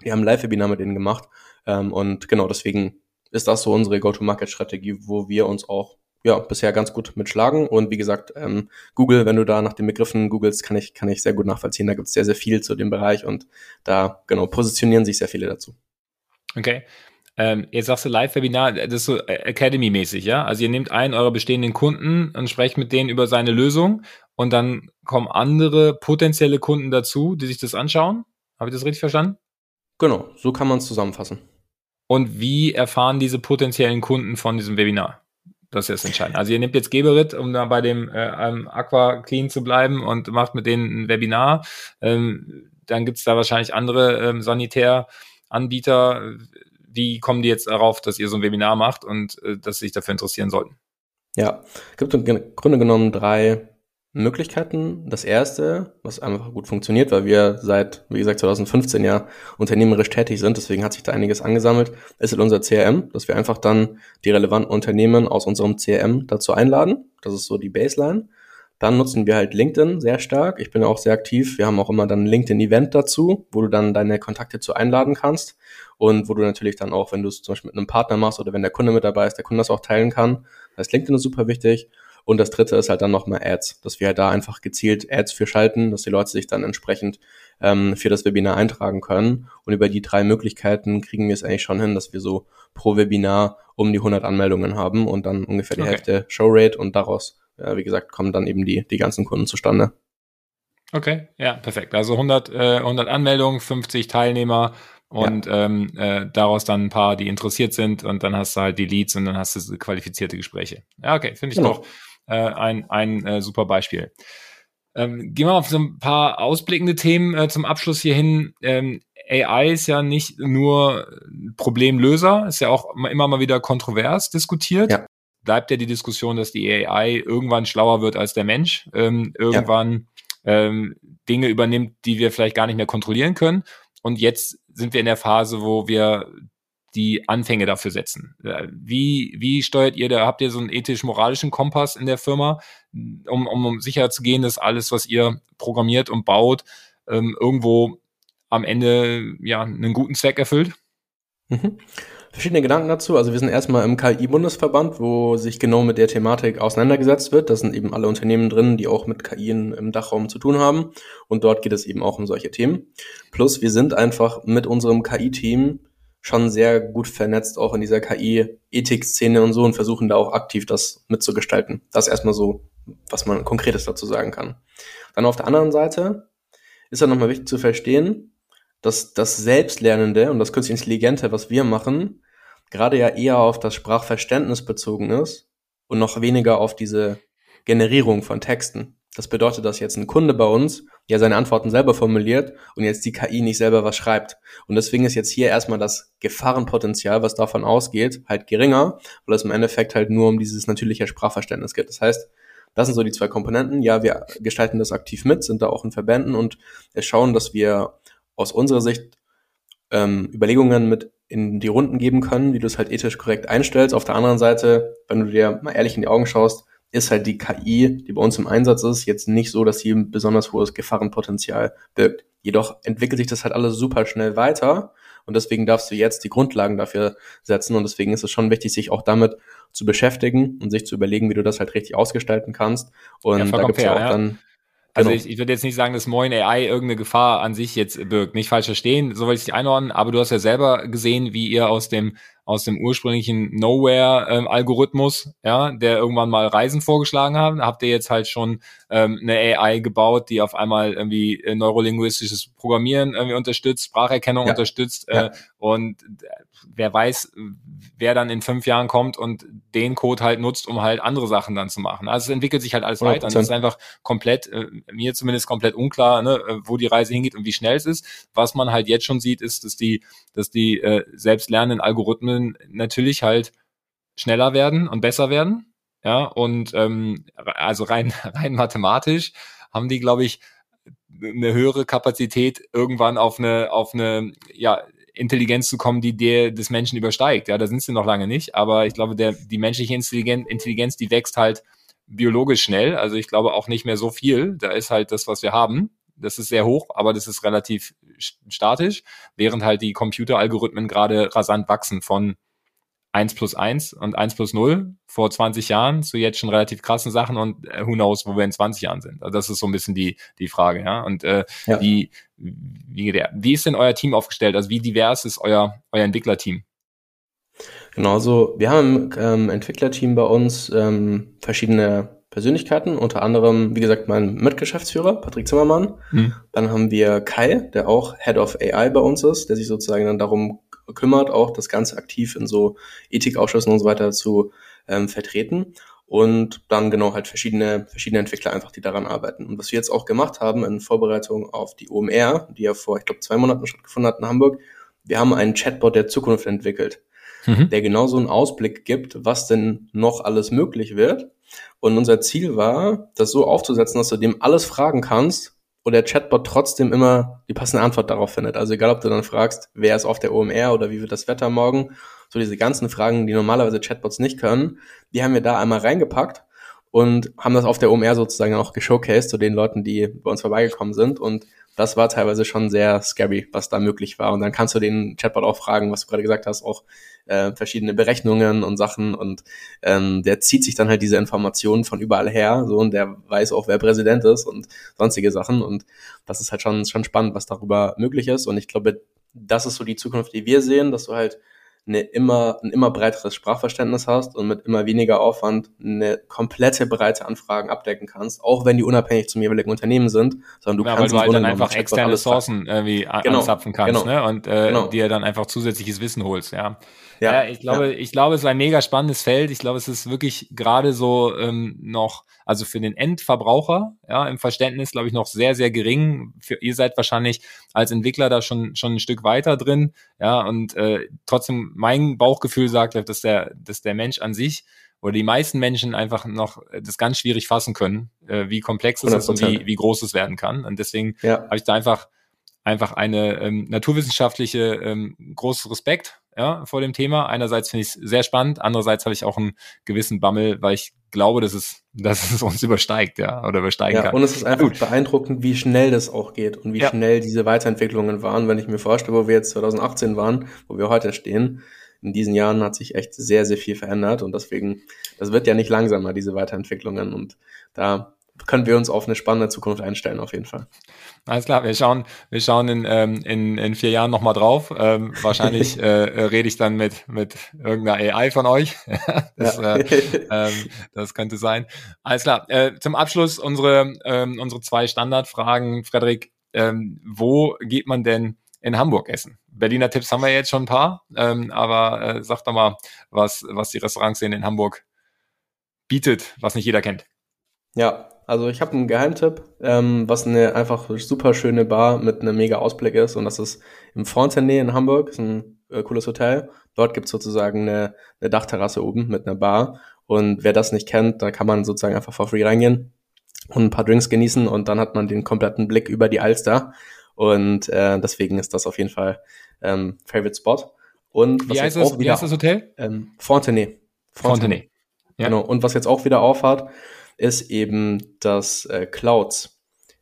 S2: wir haben ein Live-Webinar mit denen gemacht ähm, und genau deswegen ist das so unsere Go-to-Market-Strategie, wo wir uns auch ja, bisher ganz gut mitschlagen. Und wie gesagt, ähm, Google, wenn du da nach den Begriffen googelst, kann ich, kann ich sehr gut nachvollziehen. Da gibt es sehr, sehr viel zu dem Bereich und da, genau, positionieren sich sehr viele dazu.
S1: Okay. Ähm, jetzt sagst du Live-Webinar, das ist so Academy-mäßig, ja? Also ihr nehmt einen eurer bestehenden Kunden und sprecht mit denen über seine Lösung und dann kommen andere potenzielle Kunden dazu, die sich das anschauen. Habe ich das richtig verstanden?
S2: Genau, so kann man es zusammenfassen.
S1: Und wie erfahren diese potenziellen Kunden von diesem Webinar? Das ist entscheidend. Also ihr nehmt jetzt Geberit, um da bei dem äh, Aqua Clean zu bleiben und macht mit denen ein Webinar. Ähm, dann gibt's da wahrscheinlich andere ähm, Sanitäranbieter. Wie kommen die jetzt darauf, dass ihr so ein Webinar macht und äh, dass sie sich dafür interessieren sollten?
S2: Ja, gibt im Grunde genommen drei Möglichkeiten. Das erste, was einfach gut funktioniert, weil wir seit, wie gesagt, 2015 ja unternehmerisch tätig sind, deswegen hat sich da einiges angesammelt, ist halt unser CRM, dass wir einfach dann die relevanten Unternehmen aus unserem CRM dazu einladen. Das ist so die Baseline. Dann nutzen wir halt LinkedIn sehr stark. Ich bin auch sehr aktiv. Wir haben auch immer dann ein LinkedIn-Event dazu, wo du dann deine Kontakte zu einladen kannst und wo du natürlich dann auch, wenn du es zum Beispiel mit einem Partner machst oder wenn der Kunde mit dabei ist, der Kunde das auch teilen kann. Das heißt, LinkedIn ist super wichtig. Und das dritte ist halt dann nochmal Ads, dass wir halt da einfach gezielt Ads für schalten, dass die Leute sich dann entsprechend ähm, für das Webinar eintragen können. Und über die drei Möglichkeiten kriegen wir es eigentlich schon hin, dass wir so pro Webinar um die 100 Anmeldungen haben und dann ungefähr die okay. Hälfte Showrate und daraus, äh, wie gesagt, kommen dann eben die, die ganzen Kunden zustande.
S1: Okay, ja, perfekt. Also 100, äh, 100 Anmeldungen, 50 Teilnehmer und ja. ähm, äh, daraus dann ein paar, die interessiert sind und dann hast du halt die Leads und dann hast du qualifizierte Gespräche. Ja, okay, finde ich genau. doch äh, ein, ein äh, super Beispiel. Ähm, gehen wir auf so ein paar ausblickende Themen äh, zum Abschluss hierhin. Ähm, AI ist ja nicht nur Problemlöser, ist ja auch immer mal wieder kontrovers diskutiert. Ja. Bleibt ja die Diskussion, dass die AI irgendwann schlauer wird als der Mensch, ähm, irgendwann ja. ähm, Dinge übernimmt, die wir vielleicht gar nicht mehr kontrollieren können. Und jetzt sind wir in der Phase, wo wir die Anfänge dafür setzen. Äh, wie, wie steuert ihr da? Habt ihr so einen ethisch-moralischen Kompass in der Firma, um, um, um sicher zu gehen, dass alles, was ihr programmiert und baut, ähm, irgendwo am Ende ja einen guten Zweck erfüllt?
S2: Mhm. Verschiedene Gedanken dazu. Also wir sind erstmal im KI-Bundesverband, wo sich genau mit der Thematik auseinandergesetzt wird. Da sind eben alle Unternehmen drin, die auch mit KI im Dachraum zu tun haben. Und dort geht es eben auch um solche Themen. Plus wir sind einfach mit unserem KI-Team schon sehr gut vernetzt, auch in dieser KI-Ethik-Szene und so und versuchen da auch aktiv das mitzugestalten. Das erstmal so, was man Konkretes dazu sagen kann. Dann auf der anderen Seite ist ja nochmal wichtig zu verstehen, dass das Selbstlernende und das künstlich Intelligente, was wir machen, gerade ja eher auf das Sprachverständnis bezogen ist und noch weniger auf diese Generierung von Texten. Das bedeutet, dass jetzt ein Kunde bei uns ja seine Antworten selber formuliert und jetzt die KI nicht selber was schreibt. Und deswegen ist jetzt hier erstmal das Gefahrenpotenzial, was davon ausgeht, halt geringer, weil es im Endeffekt halt nur um dieses natürliche Sprachverständnis geht. Das heißt, das sind so die zwei Komponenten. Ja, wir gestalten das aktiv mit, sind da auch in Verbänden und schauen, dass wir aus unserer Sicht ähm, Überlegungen mit in die Runden geben können, wie du es halt ethisch korrekt einstellst. Auf der anderen Seite, wenn du dir mal ehrlich in die Augen schaust, ist halt die KI, die bei uns im Einsatz ist, jetzt nicht so, dass sie ein besonders hohes Gefahrenpotenzial birgt. Jedoch entwickelt sich das halt alles super schnell weiter und deswegen darfst du jetzt die Grundlagen dafür setzen und deswegen ist es schon wichtig, sich auch damit zu beschäftigen und sich zu überlegen, wie du das halt richtig ausgestalten kannst. Und ja, da gibt's ja auch ja. dann
S1: also genau. ich, ich würde jetzt nicht sagen, dass Moin AI irgendeine Gefahr an sich jetzt birgt. Nicht falsch verstehen, so wollte ich dich einordnen, aber du hast ja selber gesehen, wie ihr aus dem aus dem ursprünglichen Nowhere-Algorithmus, ja, der irgendwann mal Reisen vorgeschlagen hat, habt ihr jetzt halt schon ähm, eine AI gebaut, die auf einmal irgendwie äh, neurolinguistisches Programmieren irgendwie unterstützt, Spracherkennung ja. unterstützt äh, ja. und wer weiß, wer dann in fünf Jahren kommt und den Code halt nutzt, um halt andere Sachen dann zu machen. Also es entwickelt sich halt alles 100%. weiter. Und das ist einfach komplett, äh, mir zumindest komplett unklar, ne, äh, wo die Reise hingeht und wie schnell es ist. Was man halt jetzt schon sieht, ist, dass die, dass die äh, selbstlernenden Algorithmen natürlich halt schneller werden und besser werden. Ja, und ähm, also rein, (laughs) rein mathematisch haben die, glaube ich, eine höhere Kapazität irgendwann auf eine auf eine ja Intelligenz zu kommen, die der des Menschen übersteigt. Ja, da sind sie noch lange nicht, aber ich glaube, der die menschliche Intelligenz, die wächst halt biologisch schnell. Also ich glaube auch nicht mehr so viel. Da ist halt das, was wir haben. Das ist sehr hoch, aber das ist relativ statisch, während halt die Computeralgorithmen gerade rasant wachsen von 1 plus 1 und 1 plus 0 vor 20 Jahren zu jetzt schon relativ krassen Sachen und äh, who knows, wo wir in 20 Jahren sind. Also das ist so ein bisschen die, die Frage, ja. Und äh, ja. Wie, wie, der, wie ist denn euer Team aufgestellt? Also wie divers ist euer, euer Entwicklerteam?
S2: Genau, so wir haben im ähm, Entwicklerteam bei uns ähm, verschiedene Persönlichkeiten, unter anderem, wie gesagt, mein Mitgeschäftsführer, Patrick Zimmermann. Hm. Dann haben wir Kai, der auch Head of AI bei uns ist, der sich sozusagen dann darum kümmert, auch das Ganze aktiv in so Ethikausschüssen und so weiter zu ähm, vertreten. Und dann genau halt verschiedene, verschiedene Entwickler einfach, die daran arbeiten. Und was wir jetzt auch gemacht haben in Vorbereitung auf die OMR, die ja vor, ich glaube, zwei Monaten stattgefunden hat in Hamburg, wir haben einen Chatbot der Zukunft entwickelt, mhm. der genau so einen Ausblick gibt, was denn noch alles möglich wird. Und unser Ziel war, das so aufzusetzen, dass du dem alles fragen kannst und der Chatbot trotzdem immer die passende Antwort darauf findet. Also egal, ob du dann fragst, wer ist auf der OMR oder wie wird das Wetter morgen, so diese ganzen Fragen, die normalerweise Chatbots nicht können, die haben wir da einmal reingepackt und haben das auf der OMR sozusagen auch geshowcased zu den Leuten, die bei uns vorbeigekommen sind. Und das war teilweise schon sehr scary, was da möglich war. Und dann kannst du den Chatbot auch fragen, was du gerade gesagt hast, auch äh, verschiedene Berechnungen und Sachen. Und ähm, der zieht sich dann halt diese Informationen von überall her, so und der weiß auch, wer Präsident ist und sonstige Sachen. Und das ist halt schon schon spannend, was darüber möglich ist. Und ich glaube, das ist so die Zukunft, die wir sehen, dass du halt eine immer, ein immer breiteres Sprachverständnis hast und mit immer weniger Aufwand eine komplette Breite an Fragen abdecken kannst, auch wenn die unabhängig zum jeweiligen Unternehmen sind, sondern du ja, kannst
S1: weil du halt dann einfach externe Ressourcen irgendwie genau, anzapfen kannst, genau, ne? Und äh, genau. dir dann einfach zusätzliches Wissen holst, ja. Ja, ja ich glaube, ja. ich glaube, es ist ein mega spannendes Feld. Ich glaube, es ist wirklich gerade so ähm, noch, also für den Endverbraucher, ja, im Verständnis, glaube ich, noch sehr, sehr gering. Für, ihr seid wahrscheinlich als Entwickler da schon schon ein Stück weiter drin, ja, und äh, trotzdem mein Bauchgefühl sagt, dass der, dass der Mensch an sich oder die meisten Menschen einfach noch das ganz schwierig fassen können, äh, wie komplex es 100%. ist und wie, wie groß es werden kann. Und deswegen ja. habe ich da einfach einfach eine ähm, naturwissenschaftliche ähm, großes Respekt ja, vor dem Thema. Einerseits finde ich es sehr spannend, andererseits habe ich auch einen gewissen Bammel, weil ich glaube, dass es, (laughs) dass es uns übersteigt, ja, oder übersteigen ja, kann.
S2: Und es ist einfach Gut. beeindruckend, wie schnell das auch geht und wie ja. schnell diese Weiterentwicklungen waren. Wenn ich mir vorstelle, wo wir jetzt 2018 waren, wo wir heute stehen, in diesen Jahren hat sich echt sehr, sehr viel verändert und deswegen, das wird ja nicht langsamer, diese Weiterentwicklungen und da können wir uns auf eine spannende Zukunft einstellen, auf jeden Fall.
S1: Alles klar, wir schauen, wir schauen in, ähm, in, in vier Jahren nochmal drauf. Ähm, wahrscheinlich (laughs) äh, rede ich dann mit, mit irgendeiner AI von euch. (laughs) das, äh, ähm, das könnte sein. Alles klar. Äh, zum Abschluss unsere, ähm, unsere zwei Standardfragen. Frederik, ähm, wo geht man denn in Hamburg essen? Berliner Tipps haben wir jetzt schon ein paar, ähm, aber äh, sag doch mal, was, was die Restaurantszene in Hamburg bietet, was nicht jeder kennt.
S2: Ja, also ich habe einen Geheimtipp, ähm, was eine einfach super schöne Bar mit einem mega Ausblick ist und das ist im Fontenay in Hamburg, ist ein äh, cooles Hotel. Dort gibt's sozusagen eine, eine Dachterrasse oben mit einer Bar und wer das nicht kennt, da kann man sozusagen einfach for free reingehen und ein paar Drinks genießen und dann hat man den kompletten Blick über die Alster und äh, deswegen ist das auf jeden Fall ähm, Favorite Spot. Und
S1: was wie, heißt das, auch wieder, wie heißt das Hotel?
S2: Ähm, Fontenay. Fontenay. Fontenay. Ja. Genau. Und was jetzt auch wieder aufhat, ist eben das äh, Clouds.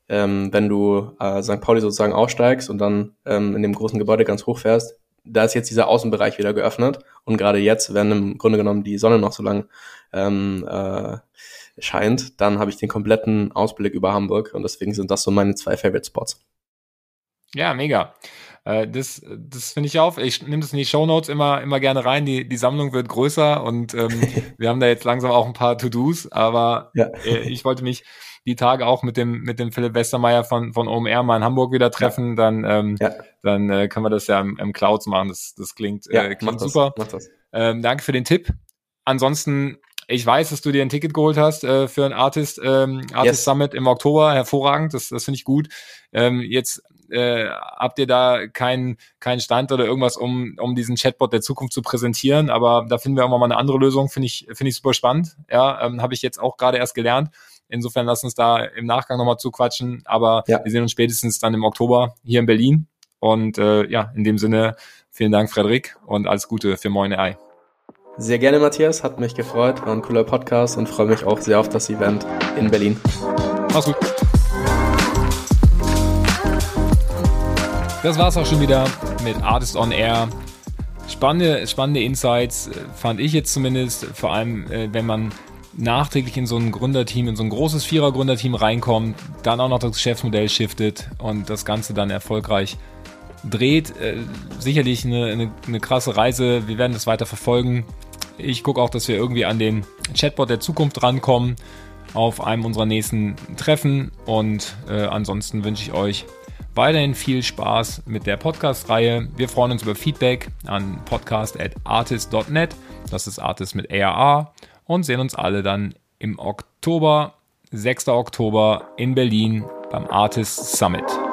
S2: Ähm, wenn du äh, St. Pauli sozusagen aussteigst und dann ähm, in dem großen Gebäude ganz hoch fährst, da ist jetzt dieser Außenbereich wieder geöffnet und gerade jetzt, wenn im Grunde genommen die Sonne noch so lang ähm, äh, scheint, dann habe ich den kompletten Ausblick über Hamburg und deswegen sind das so meine zwei Favorite Spots.
S1: Ja, mega. Äh, das das finde ich auf. Ich nehme das in die Show Notes immer, immer gerne rein. Die, die Sammlung wird größer und ähm, (laughs) wir haben da jetzt langsam auch ein paar To-Dos, aber ja. äh, ich wollte mich die Tage auch mit dem, mit dem Philipp Westermeier von, von OMR mal in Hamburg wieder treffen, ja. dann, ähm, ja. dann äh, können wir das ja im, im Clouds machen. Das, das klingt, äh, klingt super. Das. Ähm, danke für den Tipp. Ansonsten ich weiß, dass du dir ein Ticket geholt hast äh, für ein Artist, ähm, Artist yes. Summit im Oktober. Hervorragend, das, das finde ich gut. Ähm, jetzt äh, habt ihr da keinen keinen Stand oder irgendwas, um, um diesen Chatbot der Zukunft zu präsentieren, aber da finden wir auch mal eine andere Lösung, finde ich, finde ich super spannend. Ja, ähm, habe ich jetzt auch gerade erst gelernt. Insofern lass uns da im Nachgang nochmal zuquatschen, aber ja. wir sehen uns spätestens dann im Oktober hier in Berlin. Und äh, ja, in dem Sinne, vielen Dank, Frederik, und alles Gute für Moin AI.
S2: Sehr gerne, Matthias. Hat mich gefreut. War ein cooler Podcast und freue mich auch sehr auf das Event in Berlin. Mach's gut.
S1: Das war's auch schon wieder mit Artist on Air. Spannende, spannende Insights äh, fand ich jetzt zumindest, vor allem äh, wenn man nachträglich in so ein Gründerteam, in so ein großes Vierer-Gründerteam reinkommt, dann auch noch das Geschäftsmodell shiftet und das Ganze dann erfolgreich dreht. Äh, sicherlich eine, eine, eine krasse Reise. Wir werden das weiter verfolgen. Ich gucke auch, dass wir irgendwie an den Chatbot der Zukunft rankommen auf einem unserer nächsten Treffen. Und äh, ansonsten wünsche ich euch weiterhin viel Spaß mit der Podcast-Reihe. Wir freuen uns über Feedback an podcast.artist.net. Das ist Artist mit ARA. Und sehen uns alle dann im Oktober, 6. Oktober in Berlin beim Artist Summit.